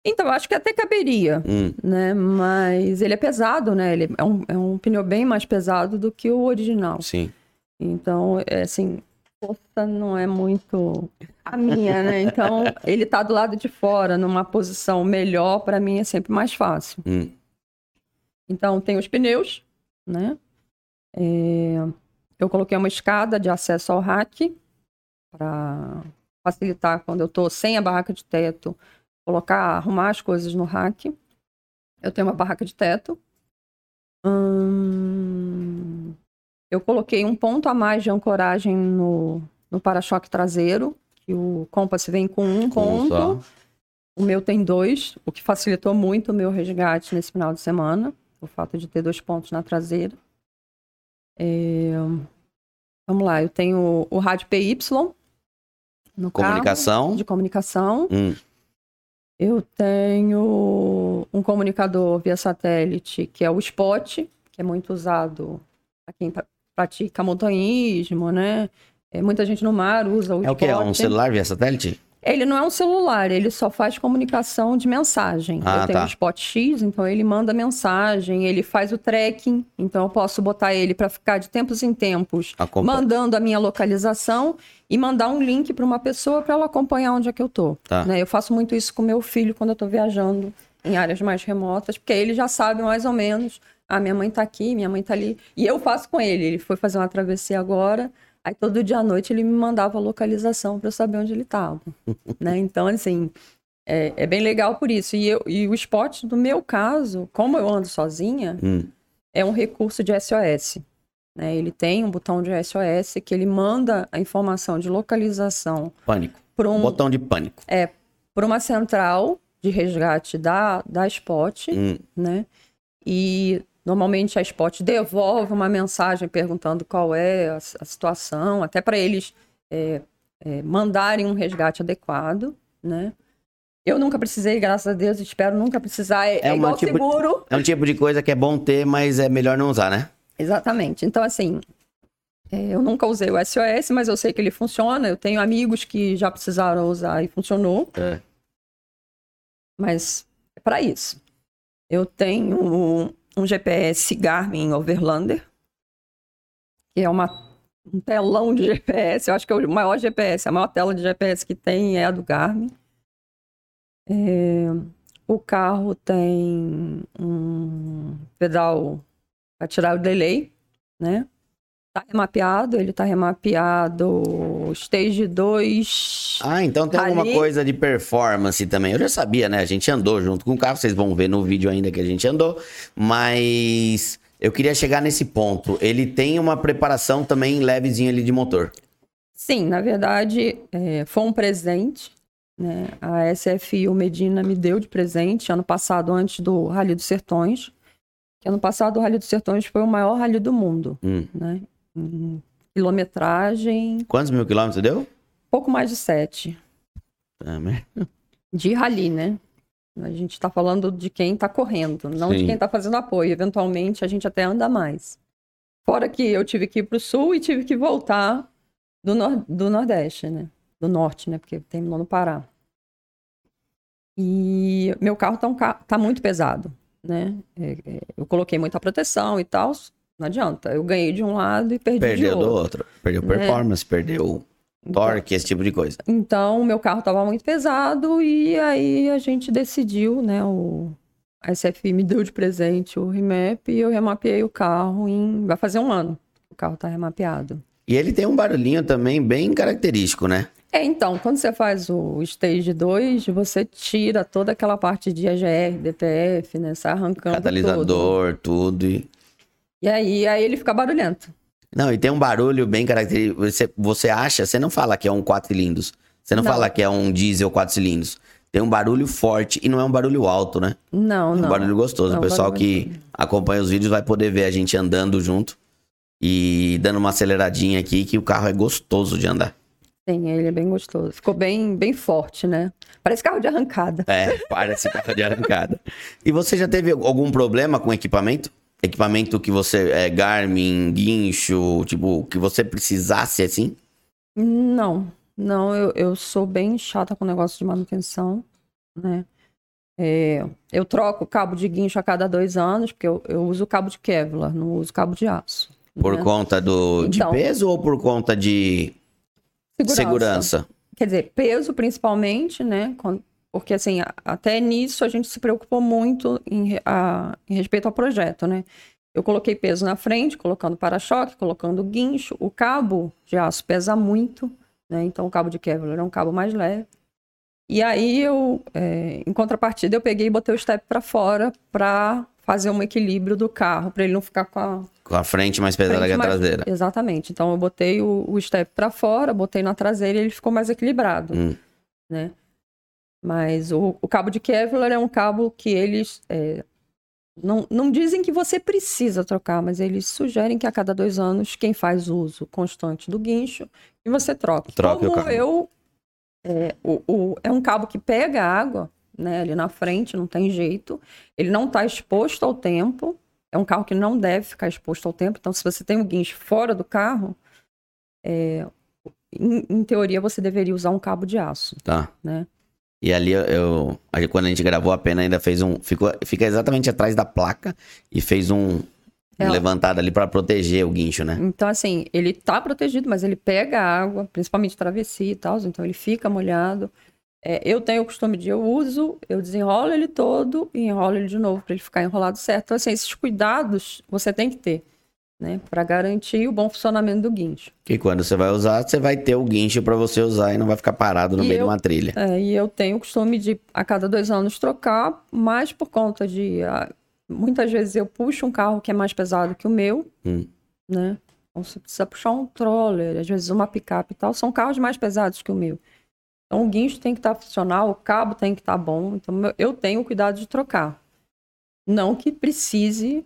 Então, acho que até caberia, hum. né? Mas ele é pesado, né? Ele é um, é um pneu bem mais pesado do que o original. Sim. Então, é assim, força não é muito a minha, né? Então, ele tá do lado de fora, numa posição melhor, para mim é sempre mais fácil. Hum. Então, tem os pneus, né? É... Eu coloquei uma escada de acesso ao rack para facilitar quando eu estou sem a barraca de teto, colocar, arrumar as coisas no rack. Eu tenho uma barraca de teto. Hum, eu coloquei um ponto a mais de ancoragem no, no para-choque traseiro, que o Compass vem com um ponto. O meu tem dois, o que facilitou muito o meu resgate nesse final de semana, o fato de ter dois pontos na traseira. É... Vamos lá, eu tenho o rádio PY. No comunicação. Carro, de comunicação. Hum. Eu tenho um comunicador via satélite, que é o Spot, que é muito usado para quem pratica montanhismo, né? É, muita gente no mar usa o É o que? É um celular via satélite? Ele não é um celular, ele só faz comunicação de mensagem. Ah, eu tenho tá. um Spot X, então ele manda mensagem, ele faz o tracking, então eu posso botar ele para ficar de tempos em tempos mandando a minha localização e mandar um link para uma pessoa para ela acompanhar onde é que eu tô. Tá. Né? Eu faço muito isso com meu filho quando eu tô viajando em áreas mais remotas, porque ele já sabe mais ou menos, ah, minha mãe tá aqui, minha mãe tá ali, e eu faço com ele. Ele foi fazer uma travessia agora, Aí todo dia à noite ele me mandava a localização para eu saber onde ele estava. [LAUGHS] né? Então, assim, é, é, bem legal por isso. E, eu, e o esporte, no meu caso, como eu ando sozinha, hum. é um recurso de SOS. Né? Ele tem um botão de SOS que ele manda a informação de localização. Pânico. Um, botão de pânico. É, por uma central de resgate da, da Spot, hum. né? E Normalmente a Spot devolve uma mensagem perguntando qual é a, a situação, até para eles é, é, mandarem um resgate adequado, né? Eu nunca precisei, graças a Deus, espero nunca precisar. É, é, é igual tipo, seguro. É um tipo de coisa que é bom ter, mas é melhor não usar, né? Exatamente. Então, assim, é, eu nunca usei o SOS, mas eu sei que ele funciona. Eu tenho amigos que já precisaram usar e funcionou. É. Mas é para isso. Eu tenho um GPS Garmin Overlander, que é uma, um telão de GPS. Eu acho que é o maior GPS, a maior tela de GPS que tem é a do Garmin. É, o carro tem um pedal para tirar o delay, né? Tá remapeado, ele tá remapeado Stage 2. Ah, então tem ali. alguma coisa de performance também. Eu já sabia, né? A gente andou junto com o carro, vocês vão ver no vídeo ainda que a gente andou, mas eu queria chegar nesse ponto. Ele tem uma preparação também levezinha ali de motor. Sim, na verdade, é, foi um presente Né? A SFI, o Medina, me deu de presente ano passado, antes do Rally dos Sertões. Que ano passado o Rally dos Sertões foi o maior rally do mundo. Hum. Né? Em quilometragem, Quantos mil quilômetros deu? pouco mais de sete. Ah, mas- De rally, né? A gente está falando de quem está correndo, não de Sim. quem está fazendo apoio. Eventualmente, a gente até anda mais. Fora que eu tive que ir para o sul e tive que voltar do, nor do Nordeste, né? Do Norte, né? Porque terminou no Pará. E meu carro tá, um ca tá muito pesado, né? É, é, eu coloquei muita proteção e tal, não adianta. Eu ganhei de um lado e perdi Perdeu de do outro. outro. Perdeu Né? performance, perdeu torque, esse tipo de coisa. Então, o meu carro estava muito pesado e aí a gente decidiu, né? O a SFI me deu de presente o remap e eu remapeei o carro em. Vai fazer um ano. que O carro tá remapeado. E ele tem um barulhinho também bem característico, né? É, então, quando você faz o Stage 2, você tira toda aquela parte de AGR, DPF, né? Sai arrancando. tudo. Catalisador, tudo. E... E aí, aí ele fica barulhento. Não, e tem um barulho bem característico. Você, você acha, você não fala que é um 4 cilindros. Você não, Não. fala que é um diesel 4 cilindros. Tem um barulho forte e não é um barulho alto, né? Não, É um não. barulho gostoso. Não, o pessoal barulho que acompanha os vídeos vai poder ver a gente andando junto e dando uma aceleradinha aqui, que o carro é gostoso de andar. Sim, ele é bem gostoso. Ficou bem, bem forte, né? Parece carro de arrancada. É, parece carro de arrancada. E você já teve algum problema com equipamento? Equipamento que você, é, Garmin, guincho, tipo, que você precisasse assim? Não, não, eu, eu sou bem chata com o negócio de manutenção, né? É, eu troco cabo de guincho a cada dois anos, porque eu, eu uso cabo de Kevlar, não uso cabo de aço. Por né? conta do, de Então. peso ou por conta de segurança? Quer dizer, peso principalmente, né? Quando- Porque, assim, até nisso a gente se preocupou muito em, a- em respeito ao projeto, né? Eu coloquei peso na frente, colocando para-choque, colocando guincho. O cabo de aço pesa muito, né? Então, o cabo de Kevlar é um cabo mais leve. E aí, eu, é, em contrapartida, eu peguei e botei o step para fora para fazer um equilíbrio do carro, para ele não ficar com a, Com a frente mais pesada frente que a mais- traseira. Exatamente. Então eu botei o, o step para fora, botei na traseira e ele ficou mais equilibrado, Hum. né? Mas o, o cabo de Kevlar é um cabo que eles é, não, não dizem que você precisa trocar, mas eles sugerem que a cada dois anos quem faz uso constante do guincho e você troque. Troque o Como cabo. eu é, o, o- é um cabo que pega água, né? Ali na frente, não tem jeito. Ele não está exposto ao tempo. É um carro que não deve ficar exposto ao tempo. Então, se você tem um guincho fora do carro, é, em, em teoria você deveria usar um cabo de aço, Tá. né? E ali eu, eu- quando a gente gravou a pena ainda fez um, ficou, fica exatamente atrás da placa e fez um, É. levantado ali pra proteger o guincho, né? Então, assim, ele tá protegido, mas ele pega água, principalmente travessia e tal, então ele fica molhado. É, eu tenho o costume de eu uso, eu desenrolo ele todo e enrolo ele de novo para ele ficar enrolado certo. Então, assim, esses cuidados você tem que ter, né, para garantir o bom funcionamento do guincho. E quando você vai usar, você vai ter o guincho pra você usar e não vai ficar parado no E meio eu- de uma trilha. É, e eu tenho o costume de, a cada dois anos, trocar, mas por conta de. ah, muitas vezes eu puxo um carro que é mais pesado que o meu, Hum. né? Então você precisa puxar um troller, às vezes uma picape e tal. São carros mais pesados que o meu. Então o guincho tem que estar funcional, o cabo tem que estar bom. Então eu tenho o cuidado de trocar. Não que precise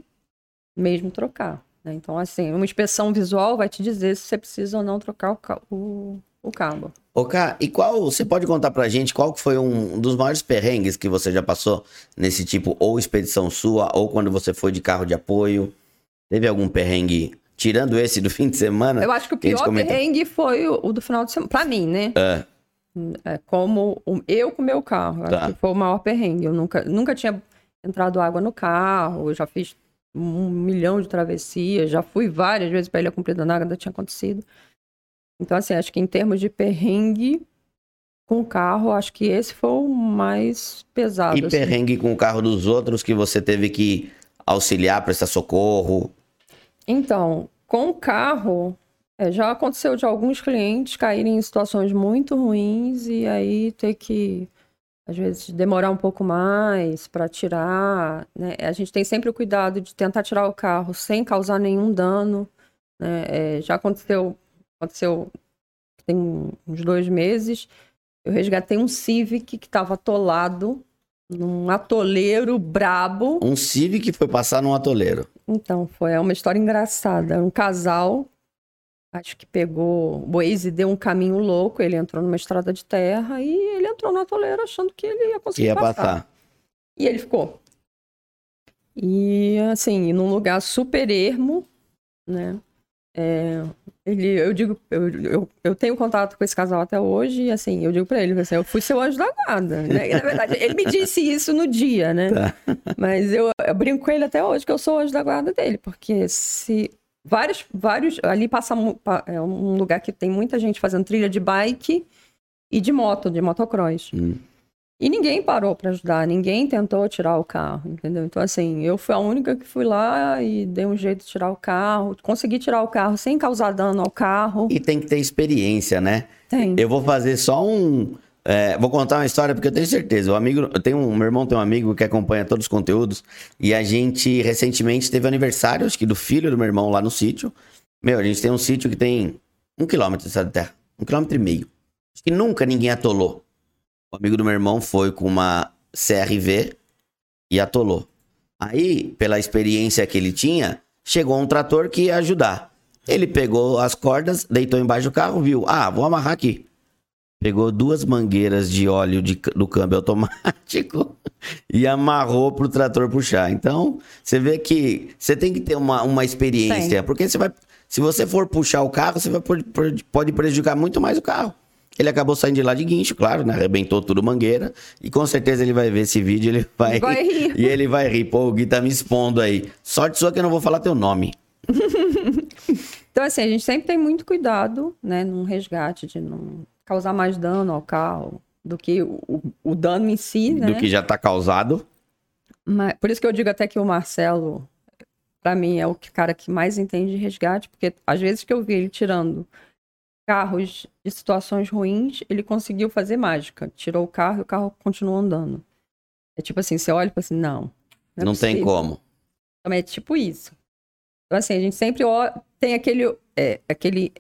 mesmo trocar. Né? Então, assim, uma inspeção visual vai te dizer se você precisa ou não trocar o, o- o cabo. Ô, Cá, e qual, você pode contar pra gente qual que foi um dos maiores perrengues que você já passou nesse tipo, ou expedição sua, ou quando você foi de carro de apoio? Teve algum perrengue, tirando esse do [LAUGHS] fim de semana? Eu acho que o que pior comentou. perrengue foi o, o do final de semana. Pra mim, né? É. É, como o- eu com o meu carro. Tá. Acho que foi o maior perrengue. Eu nunca, nunca tinha entrado água no carro. Eu já fiz um milhão de travessias. Já fui várias vezes pra Ilha Comprida, nada tinha acontecido. Então, assim, acho que em termos de perrengue com o carro, acho que esse foi o mais pesado. E assim. perrengue com o carro dos outros que você teve que auxiliar, prestar socorro? Então, com o carro, é, já aconteceu de alguns clientes caírem em situações muito ruins e aí ter que, às vezes, demorar um pouco mais para tirar. né? A gente tem sempre o cuidado de tentar tirar o carro sem causar nenhum dano. né? É, já aconteceu, aconteceu tem uns dois meses, Eu resgatei um Civic que estava atolado num atoleiro brabo. Um Civic foi passar num atoleiro. Então, foi uma história engraçada. Um casal, acho que pegou. O Waze deu um caminho louco, ele entrou numa estrada de terra e ele entrou no atoleiro achando que ele ia conseguir Ia passar. passar. E ele ficou. E assim, num lugar super ermo, né? É, ele, eu digo, eu, eu, eu tenho contato com esse casal até hoje, e assim, eu digo pra ele, assim, eu fui seu anjo da guarda, né? E, na verdade, ele me disse isso no dia, né? Tá. Mas eu, eu brinco com ele até hoje que eu sou o anjo da guarda dele, porque se vários, vários, ali passa é um lugar que tem muita gente fazendo trilha de bike e de moto, de motocross. Hum. E ninguém parou pra ajudar, ninguém tentou tirar o carro, entendeu? Então, assim, eu fui a única que fui lá e dei um jeito de tirar o carro, consegui tirar o carro sem causar dano ao carro. E tem que ter experiência, né? Tem. Eu vou fazer só um. É, vou contar uma história porque eu tenho certeza. O amigo, eu tenho um, meu irmão tem um amigo que acompanha todos os conteúdos e a gente recentemente teve aniversário, acho que do filho do meu irmão lá no sítio. Meu, a gente tem um sítio que tem um quilômetro de terra, um quilômetro e meio. Acho que nunca ninguém atolou. O amigo do meu irmão foi com uma CRV e atolou. Aí, pela experiência que ele tinha, chegou um trator que ia ajudar. Ele pegou as cordas, deitou embaixo do carro, viu? Ah, vou amarrar aqui. Pegou duas mangueiras de óleo de- do câmbio automático [LAUGHS] e amarrou pro trator puxar. Então, você vê que você tem que ter uma, uma experiência. Tem. Porque você vai. Se você for puxar o carro, você vai, pode, pode prejudicar muito mais o carro. Ele acabou saindo de lá de guincho, claro, né? Arrebentou tudo mangueira. E com certeza ele vai ver esse vídeo, ele vai, Vai [LAUGHS] rir. E ele vai rir. Pô, o Gui tá me expondo aí. Sorte sua que eu não vou falar teu nome. [LAUGHS] Então, assim, a gente sempre tem muito cuidado, né, num resgate, de não causar mais dano ao carro do que o, o- dano em si, né? Do que já tá causado. Mas, por isso que eu digo até que o Marcelo, pra mim, é o cara que mais entende de resgate, porque às vezes que eu vi ele tirando carros de situações ruins, ele conseguiu fazer mágica. Tirou o carro e o carro continuou andando. É tipo assim, você olha e fala assim, não. é Não, tem como. Então, é tipo isso. Então, assim, a gente sempre tem aquele, é, aquele.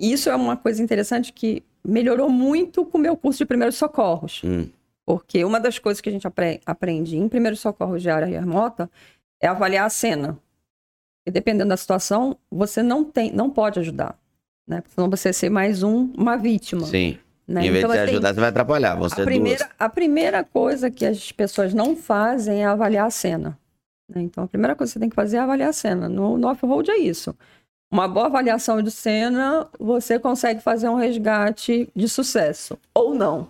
Isso é uma coisa interessante que melhorou muito com o meu curso de primeiros socorros. Hum. Porque uma das coisas que a gente apre- aprende em primeiros socorros de área remota é avaliar a cena. E dependendo da situação, você não tem, não pode ajudar. Né? Porque senão você ser mais um, uma vítima. Sim. Né? Em vez Então, de assim, ajudar, você vai atrapalhar. Você a é primeira, duas. a primeira coisa que as pessoas não fazem é avaliar a cena. né? Então, a primeira coisa que você tem que fazer é avaliar a cena. No, no off-road é isso. Uma boa avaliação de cena, você consegue fazer um resgate de sucesso. Ou não.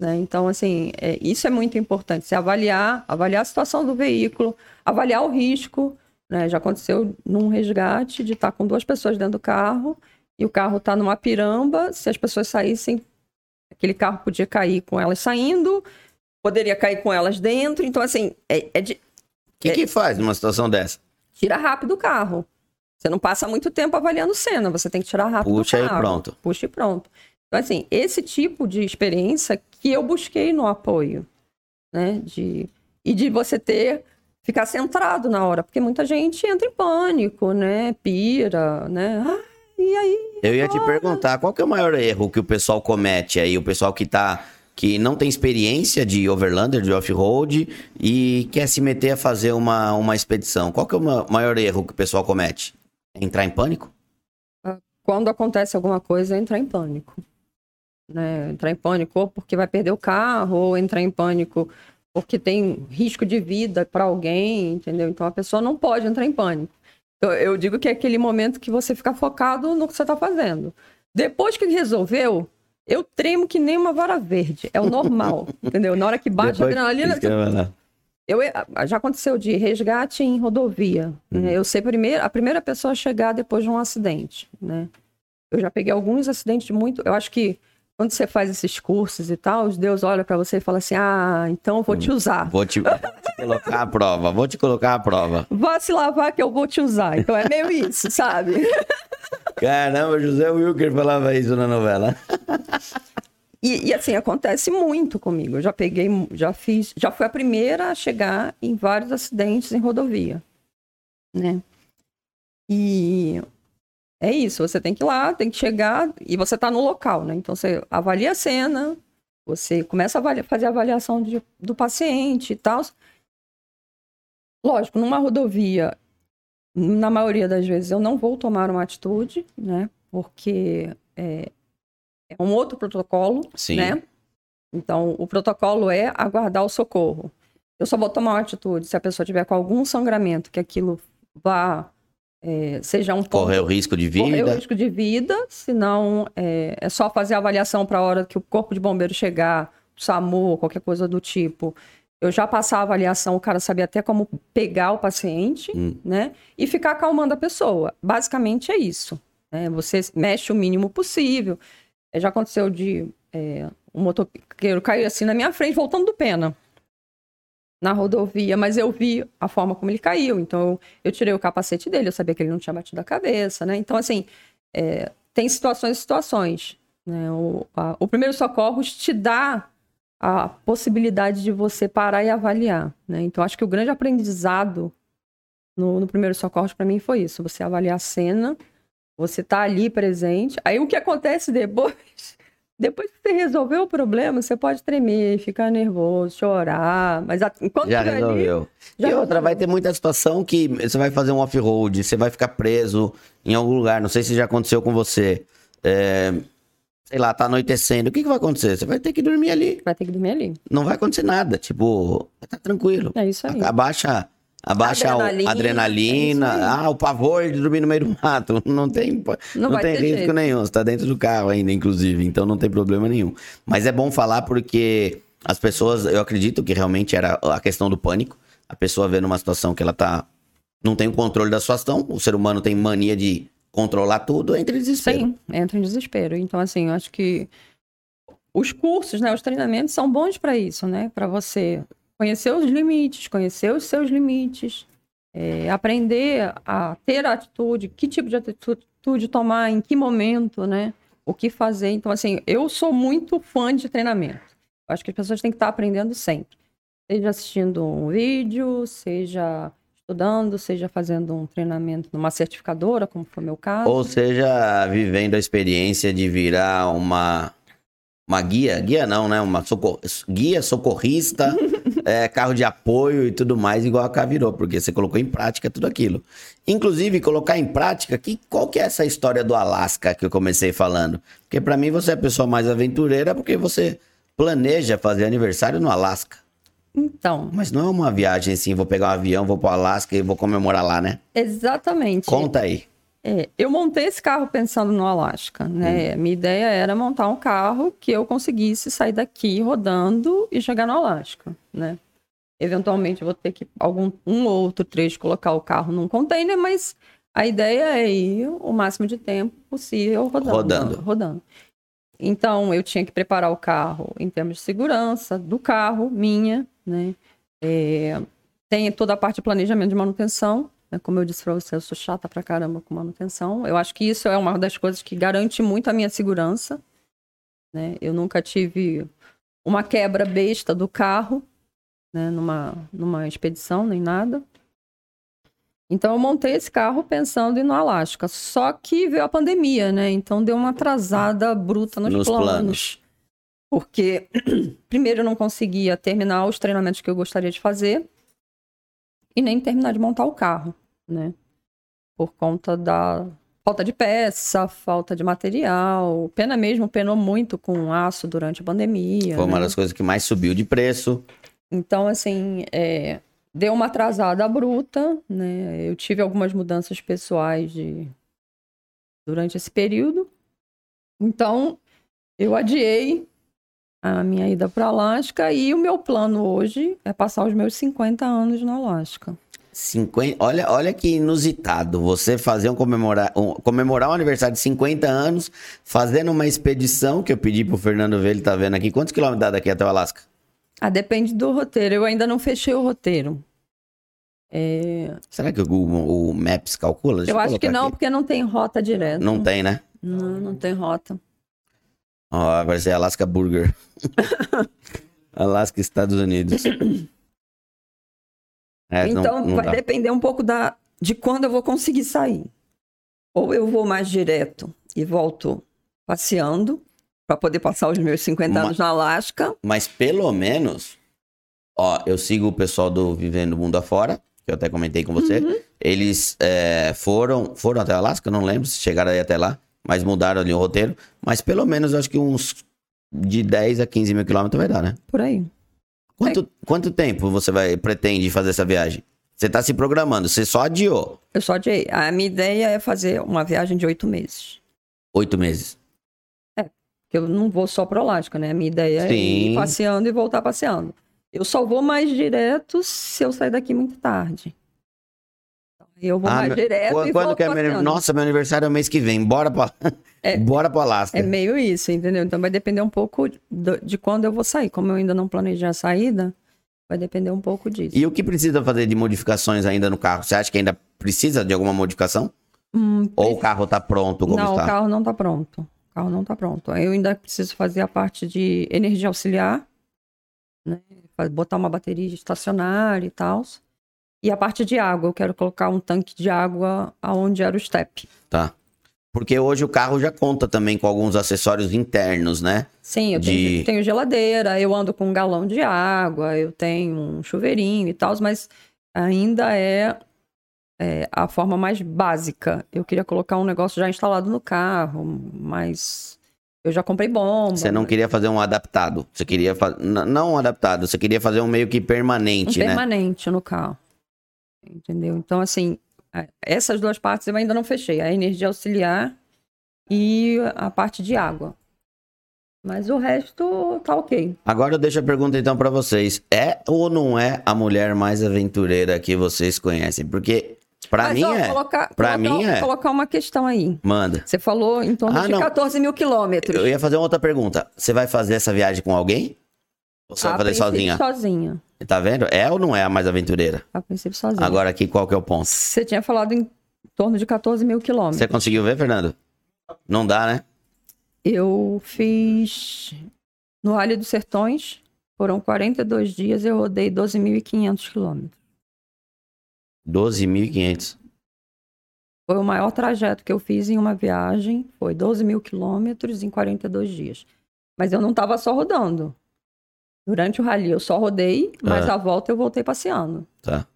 né? Então, assim, é, isso é muito importante. Você avaliar, avaliar a situação do veículo, avaliar o risco. né? Já aconteceu num resgate de estar com duas pessoas dentro do carro e o carro está numa piramba. Se as pessoas saíssem Aquele carro podia cair com elas saindo, poderia cair com elas dentro. Então, assim, é, é de- O que, que faz numa situação dessa? tira rápido o carro. Você não passa muito tempo avaliando cena, você tem que tirar rápido Puxa e pronto. Puxa e pronto. Então, assim, esse tipo de experiência que eu busquei no apoio, né? De, e de você ter, ficar centrado na hora, porque muita gente entra em pânico, né? Pira, né? Ah, e aí? Eu ia te perguntar, qual que é o maior erro que o pessoal comete aí? O pessoal que tá. que não tem experiência de overlander, de off-road, e quer se meter a fazer uma, uma expedição. Qual que é o ma- maior erro que o pessoal comete? É Entrar em pânico? quando acontece alguma coisa, é entrar em pânico. Né? Entrar em pânico ou porque vai perder o carro, ou entrar em pânico porque tem risco de vida para alguém, entendeu? Então a pessoa não pode entrar em pânico. Então, eu digo que é aquele momento que você fica focado no que você está fazendo. Depois que resolveu, eu tremo que nem uma vara verde. É o normal, [LAUGHS] entendeu? Na hora que bate a Depois- adrenalina, Isso que eu eu, já aconteceu de resgate em rodovia. Uhum. né? Eu ser primeiro, a primeira pessoa a chegar depois de um acidente. Né? Eu já peguei alguns acidentes muito. Eu acho que quando você faz esses cursos e tal, os Deus olha pra você e fala assim: Ah, então eu vou te usar. Vou te, te colocar à prova, vou te colocar à prova. Vá se lavar que eu vou te usar. Então é meio isso, sabe? Caramba, José Wilker falava isso na novela. [LAUGHS] E, e, assim, acontece muito comigo. Eu já peguei, já fiz, já fui a primeira a chegar em vários acidentes em rodovia, né? E é isso, você tem que ir lá, tem que chegar e você tá no local, né? Então você avalia a cena, Você começa a fazer a avaliação de, do paciente e tal. Lógico, numa rodovia, na maioria das vezes eu não vou tomar uma atitude, né? Porque é, é um outro protocolo, Sim. né? Então, o protocolo é aguardar o socorro. Eu só vou tomar uma atitude se a pessoa tiver com algum sangramento, que aquilo vá é, seja um correr o risco de vida. Correr o risco de vida, senão é, é só fazer a avaliação para a hora que o corpo de bombeiro chegar, SAMU, qualquer coisa do tipo. Eu já passar a avaliação, o cara sabia até como pegar o paciente, hum. né? E ficar acalmando a pessoa. Basicamente é isso. Né? Você mexe o mínimo possível. É, já aconteceu de é, um motoqueiro cair assim na minha frente, voltando do pena na rodovia, mas eu vi a forma como ele caiu, então eu, tirei o capacete dele, eu sabia que ele não tinha batido a cabeça, né? Então, assim, é, tem situações e situações. Né? O, a, o primeiro socorro te dá a possibilidade de você parar e avaliar, né? Então, acho que o grande aprendizado no, no primeiro socorro para mim foi isso, você avaliar a cena, você tá ali presente, aí o que acontece depois [LAUGHS] depois que você resolveu o problema, você pode tremer, ficar nervoso, chorar, mas enquanto já resolveu. Ali, já e outra, resolveu. vai ter muita situação que você vai fazer um off-road, você vai ficar preso em algum lugar, não sei se já aconteceu com você. É, sei lá, tá anoitecendo, o que, que vai acontecer? Você vai ter que dormir ali. Vai ter que dormir ali. Não vai acontecer nada, tipo, tá tranquilo. É isso aí. Abaixa Abaixa adrenalina, a adrenalina. É ah, o pavor de dormir no meio do mato. [LAUGHS] Não tem, não, não tem risco jeito. nenhum. Você tá dentro do carro ainda, inclusive. Então não tem problema nenhum. Mas é bom falar porque as pessoas, eu acredito que realmente era a questão do pânico. A pessoa vê numa situação que ela tá. Não tem o controle da situação. O ser humano tem mania de controlar tudo, entra em desespero. Sim, entra em desespero. Então, assim, eu acho que os cursos, né, os treinamentos são bons para isso, né? Para você conhecer os limites, conhecer os seus limites, é, aprender a ter atitude, que tipo de atitude tomar, em que momento, né? O que fazer. Então, assim, eu sou muito fã de treinamento. Eu acho que as pessoas têm que estar aprendendo sempre. Seja assistindo um vídeo, seja estudando, seja fazendo um treinamento numa certificadora, como foi o meu caso. Ou seja, vivendo a experiência de virar uma uma guia, guia não, né? Uma socor... guia socorrista, [LAUGHS] é, carro de apoio e tudo mais, igual a K virou, porque você colocou em prática tudo aquilo. Inclusive, colocar em prática, que, qual que é essa história do Alasca que eu comecei falando? Porque para mim você é a pessoa mais aventureira, porque você planeja fazer aniversário no Alasca. Então. Mas não é uma viagem assim, vou pegar um avião, vou pro Alasca e vou comemorar lá, né? Exatamente. Conta aí. É, eu montei esse carro pensando no Alasca, né? Hum. Minha ideia era montar um carro que eu conseguisse sair daqui rodando e chegar no Alasca, né? Eventualmente eu vou ter que algum um ou outro trecho colocar o carro num container, mas a ideia é ir o máximo de tempo possível rodando. Rodando. rodando. Então eu tinha que preparar o carro em termos de segurança do carro, minha, né? É, tem toda a parte de planejamento de manutenção? Como eu disse para você, eu sou chata pra caramba com manutenção. Eu acho que isso é uma das coisas que garante muito a minha segurança. Né? Eu nunca tive uma quebra besta do carro, né? numa, numa expedição, nem nada. Então eu montei esse carro pensando em ir no Alasca. Só que veio a pandemia, né? Então deu uma atrasada bruta nos, nos planos. planos. Porque, [CLEARS THROAT] primeiro, eu não conseguia terminar os treinamentos que eu gostaria de fazer e nem terminar de montar o carro, né? Por conta da falta de peça, falta de material. Pena mesmo penou muito com aço durante a pandemia. Foi uma né? das coisas que mais subiu de preço. Então, assim, é, deu uma atrasada bruta, né? Eu tive algumas mudanças pessoais de... durante esse período. Então, eu adiei a minha ida para Alasca e o meu plano hoje é passar os meus 50 anos no Alasca. 50, olha, olha que inusitado você fazer um comemorar, um comemorar um aniversário de 50 anos fazendo uma expedição que eu pedi pro Fernando ver, ele tá vendo aqui. Quantos quilômetros dá daqui até o Alasca? Ah, depende do roteiro. Eu ainda não fechei o roteiro. É... Será que o Google o Maps calcula? Deixa eu acho que não, aqui. porque não tem rota direta. Não tem, né? Não, não tem rota. Ó, vai ser Alaska Burger. [LAUGHS] Alaska, Estados Unidos. [COUGHS] É, então, não, não vai dá. depender um pouco da, de quando eu vou conseguir sair. Ou eu vou mais direto e volto passeando, para poder passar os meus 50 Ma- anos no Alasca. Mas pelo menos, ó, eu sigo o pessoal do Vivendo Mundo Afora, que eu até comentei com você. Uhum. Eles é, foram, foram até Alasca, não lembro se chegaram aí até lá, mas mudaram ali o roteiro. Mas pelo menos acho que uns de 10 a 15 mil quilômetros vai dar, né? Por aí. Quanto, quanto tempo você vai pretende fazer essa viagem? Você tá se programando, você só adiou Eu só adiei. A minha ideia é fazer uma viagem de oito meses. oito meses. Porque eu não vou só pro Alasca, né? A minha ideia é Sim. ir passeando e voltar passeando. Eu só vou mais direto se eu sair daqui muito tarde. Eu vou Ah, mais direto Quando, e quando que é meu. Nossa, meu aniversário é o mês que vem. Bora pra, É. [LAUGHS] bora pra Alasca. É meio isso, entendeu? Então vai depender um pouco do- de quando eu vou sair. Como eu ainda não planejei a saída, vai depender um pouco disso. E o que precisa fazer de modificações ainda no carro? Você acha que ainda precisa de alguma modificação? Hum, Ou o carro tá pronto como não, está? o carro não tá pronto. O carro não tá pronto. Eu ainda preciso fazer a parte de energia auxiliar, né? Botar uma bateria estacionária e tal. E a parte de água, eu quero colocar um tanque de água aonde era o step. Tá. Porque hoje o carro já conta também com alguns acessórios internos, né? Sim, eu De- tenho, geladeira, eu ando com um galão de água, eu tenho um chuveirinho e tal, mas ainda é, é, a forma mais básica. Eu queria colocar um negócio já instalado no carro, mas eu já comprei bomba. Você não queria fazer um adaptado. Você queria fazer. Não um adaptado, você queria fazer um meio que um permanente, né? permanente no carro. Entendeu? Então, assim, essas duas partes eu ainda não fechei. A energia auxiliar e a parte de água. Mas o resto tá ok. Agora eu deixo a pergunta então pra vocês. É ou não é a mulher mais aventureira que vocês conhecem? Porque pra Mas, mim ó, é. Colocar, Pra colocar- mim é. Colocar uma questão aí. Manda. Você falou em torno Ah, de não. 14 mil quilômetros. Eu ia fazer uma outra pergunta. Você vai fazer essa viagem com alguém? Você A vai fazer sozinha? Sozinha. Tá vendo? É ou não é a mais aventureira? A princípio, sozinha. Agora aqui qual que é o ponto? Você tinha falado em torno de 14 mil quilômetros. Você conseguiu ver, Fernando? Não dá, né? Eu fiz no Vale dos Sertões, foram 42 dias, eu rodei 12.500 quilômetros. 12.500. Foi o maior trajeto que eu fiz em uma viagem, foi 12 mil quilômetros em 42 dias. Mas eu não estava só rodando. Durante o rally eu só rodei, mas Ah. a volta eu voltei passeando. Tá.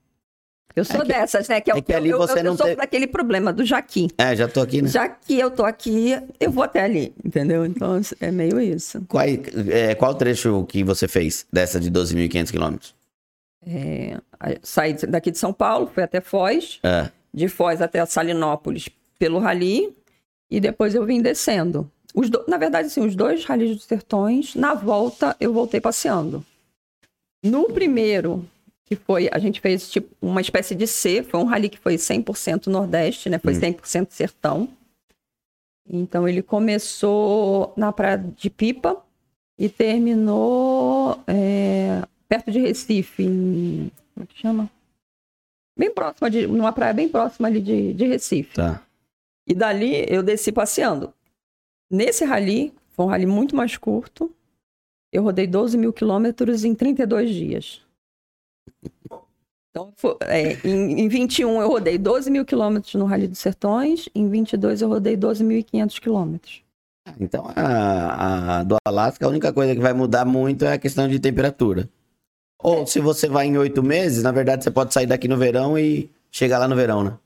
Eu sou É que- dessas, né? Que é que ali eu, você eu, não eu sou tem- daquele problema do Jaqui. É, já tô aqui, né? Já que eu tô aqui, eu vou até ali, entendeu? Então é meio isso. Qual, é, qual trecho que você fez dessa de 12.500 quilômetros? É, aí saí daqui de São Paulo, fui até Foz, É. de Foz até Salinópolis pelo rally, e depois eu vim descendo. Os do- Na verdade, assim, os dois ralis dos sertões, na volta eu voltei passeando. No primeiro, que foi, a gente fez tipo uma espécie de C, foi um rally que foi 100% Nordeste, né? Foi 100% sertão. Então ele começou na praia de Pipa e terminou é, perto de Recife, em, como é que chama? Bem próxima de, numa praia bem próxima ali de, de Recife. Tá. E dali eu desci passeando. Nesse rally, foi um rally muito mais curto. Eu rodei 12 mil quilômetros em 32 dias. Então, foi- é, em, em 21 eu rodei 12 mil quilômetros no Rally dos Sertões, em 22 eu rodei 12.500 quilômetros. Então, a, a do Alasca, a única coisa que vai mudar muito é a questão de temperatura. Ou se você vai em oito meses, na verdade você pode sair daqui no verão e chegar lá no verão, né?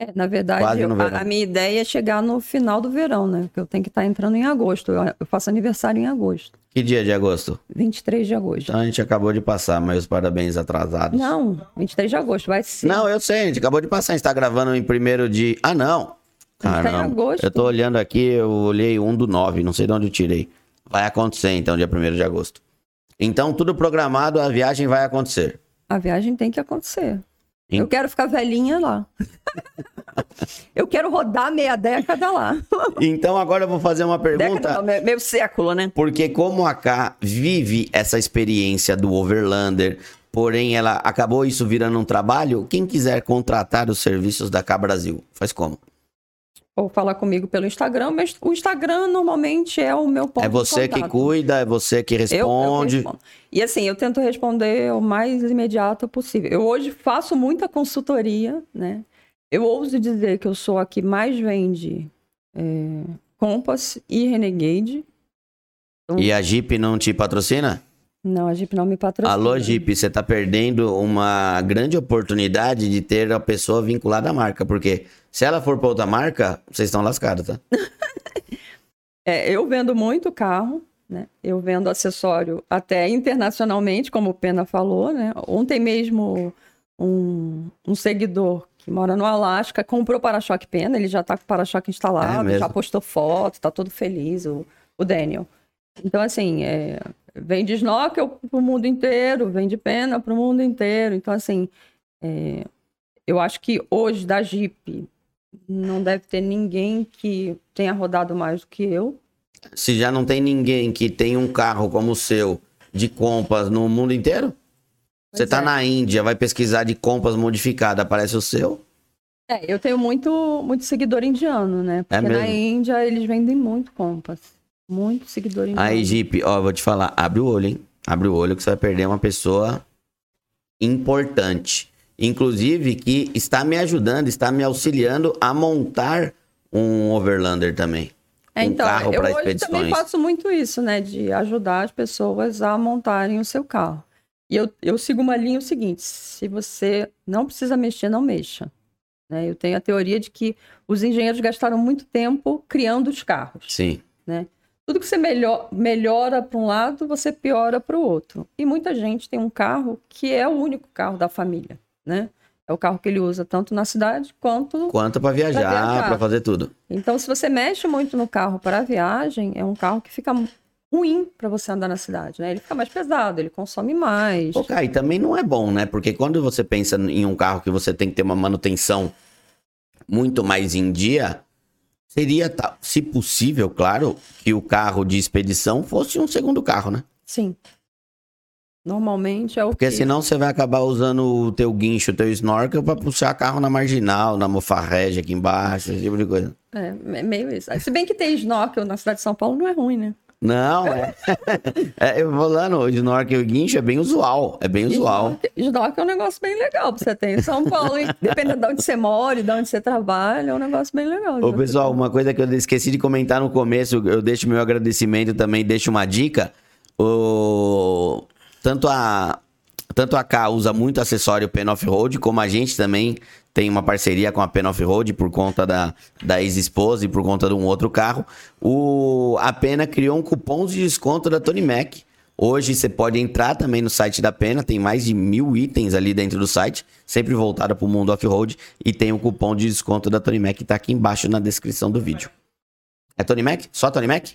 É, na verdade, eu- a, a minha ideia é chegar no final do verão, né? Porque eu tenho que estar entrando em agosto. Eu, eu faço aniversário em agosto, Que dia de agosto? 23 de agosto. Então a gente acabou de passar, meus parabéns atrasados. Não, 23 de agosto, vai ser. Não, eu sei, a gente acabou de passar, a gente tá gravando em primeiro de. Ah, não! A gente tá em agosto. eu tô olhando aqui, eu olhei um do 9, não sei de onde eu tirei. Vai acontecer então, dia 1 de agosto. Então, tudo programado, a viagem vai acontecer. A viagem tem que acontecer. Em- Eu quero ficar velhinha lá. eu quero rodar meia década lá. Então, agora eu vou fazer uma pergunta. não, meio, meio século, né? Porque como a K vive essa experiência do Overlander, porém ela acabou isso virando um trabalho, quem quiser contratar os serviços da K Brasil, faz como? Ou falar comigo pelo Instagram, mas o Instagram normalmente é o meu ponto é você de que cuida, é você que Eu- eu responde. respondo. E assim, eu tento responder o mais imediato possível. Eu hoje faço muita consultoria, né? Eu ouso dizer que eu sou a que mais vende é, Compass e Renegade. Então E a Jeep não te patrocina? Não, a Jeep não me patrocina. Alô, Jeep, você tá perdendo uma grande oportunidade de ter a pessoa vinculada à marca, porque se ela for pra outra marca, vocês estão lascados, tá? [LAUGHS] É, eu vendo muito carro, né? Eu vendo acessório até internacionalmente, como o Pena falou, né? Ontem mesmo um, um seguidor que mora no Alasca comprou para-choque Pena, ele já tá com o para-choque É instalado, mesmo? já postou foto, tá todo feliz, o, o Daniel. Então, assim, é, vende snorkel pro mundo inteiro, vende pena pro mundo inteiro. Então, assim, é, eu acho que hoje da Jeep não deve ter ninguém que tenha rodado mais do que eu. Se já não tem ninguém que tem um carro como o seu de compras no mundo inteiro, você Pois tá é. na Índia, vai pesquisar de compras modificada, aparece o seu. É, eu tenho muito, muito seguidor indiano, né? Porque na É mesmo? Índia eles vendem muito compas. Muito seguidor indiano. Aí, Jeep, ó, vou te falar, abre o olho, hein? Abre o olho que você vai perder uma pessoa importante. Inclusive, que está me ajudando, está me auxiliando a montar um overlander também. É, um então, carro eu para hoje também expedições. faço muito isso, né? De ajudar as pessoas a montarem o seu carro. E eu, eu sigo uma linha o seguinte: se você não precisa mexer, não mexa. Né? Eu tenho a teoria de que os engenheiros gastaram muito tempo criando os carros. Sim. Tudo que você melhor, melhora para um lado, você piora para o outro. E muita gente tem um carro que é o único carro da família, né? É o carro que ele usa tanto na cidade quanto. Quanto para viajar, para fazer tudo. Então, se você mexe muito no carro para viagem, é um carro que fica ruim para você andar na cidade, né? Ele fica mais pesado, ele consome mais. Cara, e também não é bom, né? Porque quando você pensa em um carro que você tem que ter uma manutenção muito mais em dia, seria, se possível, claro, que o carro de expedição fosse um segundo carro, né? Sim. Normalmente é o Porque que... senão você vai acabar usando o teu guincho, o teu snorkel pra puxar carro na marginal, na mofarrege aqui embaixo, esse tipo de coisa. É, é meio isso. Se bem que tem snorkel na cidade de São Paulo, não é ruim, né? Não, é. [LAUGHS] é eu falando, o snorkel e o guincho é bem usual. É bem usual. Snorkel- é um negócio bem legal pra você ter em São Paulo. hein? Dependendo de onde você mora, de onde você trabalha, é um negócio bem legal. Ô, pessoal, uma coisa que eu esqueci de comentar no começo, eu deixo meu agradecimento também, deixo uma dica. O... Tanto a tanto a K usa muito acessório Pen Off-Road, como a gente também tem uma parceria com a Pen Off-Road por conta da, da ex-esposa e por conta de um outro carro. O, a Pena criou um cupom de desconto da Tony Mac. Hoje você pode entrar também no site da Pena, tem mais de mil itens ali dentro do site, sempre voltado para o mundo off-road, e tem o cupom de desconto da Tony Mac que tá aqui embaixo na descrição do vídeo. É Tony Mac? Só Tony Mac?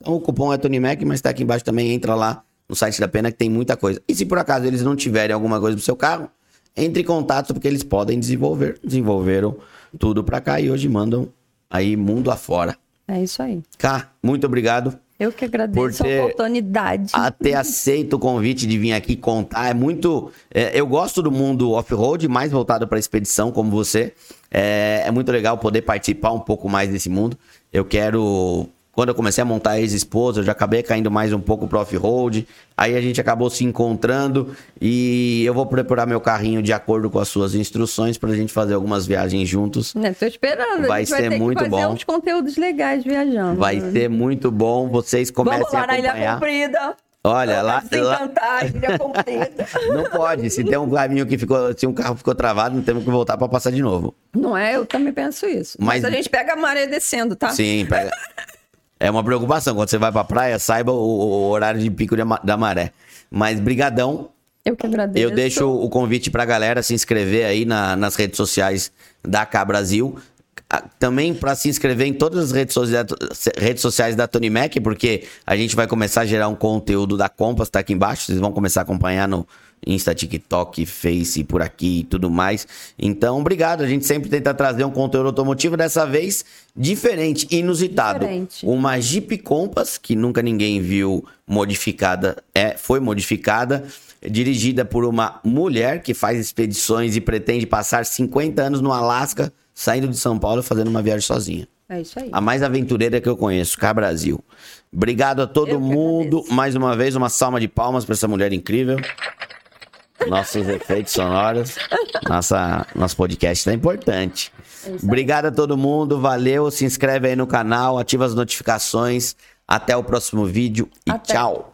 Então o cupom é Tony Mac, mas tá aqui embaixo também, entra lá no site da Pena que tem muita coisa. E se por acaso eles não tiverem alguma coisa pro seu carro, entre em contato porque eles podem desenvolver. Desenvolveram tudo pra cá e hoje mandam aí mundo afora. É isso aí. Cá, muito obrigado Eu que agradeço Por ter- a oportunidade. a ter aceito o convite de vir aqui contar. É muito. é, eu gosto do mundo off-road, mais voltado para expedição, como você. É, é muito legal poder participar um pouco mais desse mundo. Eu quero. Quando eu comecei a montar a ex-esposa, eu já acabei caindo mais um pouco pro off-road. Aí a gente acabou se encontrando e eu vou preparar meu carrinho de acordo com as suas instruções pra gente fazer algumas viagens juntos. Né, tô esperando. Vai ser vai muito bom. uns conteúdos legais viajando. Vai né? ser muito bom. Vocês comecem Vamos lá a na Ilha acompanhar. Comprida. Olha, lá, lá, encantar, Ilha Comprida. [LAUGHS] Não pode. Se tem um caminho que ficou, se um carro ficou travado, não temos que voltar pra passar de novo. Não é? Eu também penso isso. Mas- Mas, a gente pega a maré descendo, tá? Sim, pega. [LAUGHS] É uma preocupação. Quando você vai pra praia, saiba o, o horário de pico de da maré. Mas brigadão. Eu que agradeço. Eu deixo o convite pra galera se inscrever aí na- nas redes sociais da K Brasil. Também para se inscrever em todas as redes sociais, redes sociais da Tony Mac, porque a gente vai começar a gerar um conteúdo da Compass, tá aqui embaixo. Vocês vão começar a acompanhar no Insta, TikTok, Face, por aqui e tudo mais. Então, obrigado. A gente sempre tenta trazer um conteúdo automotivo, dessa vez diferente, inusitado. Diferente. Uma Jeep Compass, que nunca ninguém viu modificada, é, foi modificada, dirigida por uma mulher que faz expedições e pretende passar 50 anos no Alasca, saindo de São Paulo e fazendo uma viagem sozinha. É isso aí. A mais aventureira que eu conheço, Cá Brasil. Obrigado a todo Eu mundo. Mais uma vez, uma salva de palmas para essa mulher incrível. Nossos efeitos sonoros. Nossa, nosso podcast é importante. Obrigado a todo mundo. Valeu. Se inscreve aí no canal, ativa as notificações. Até o próximo vídeo e Até. tchau.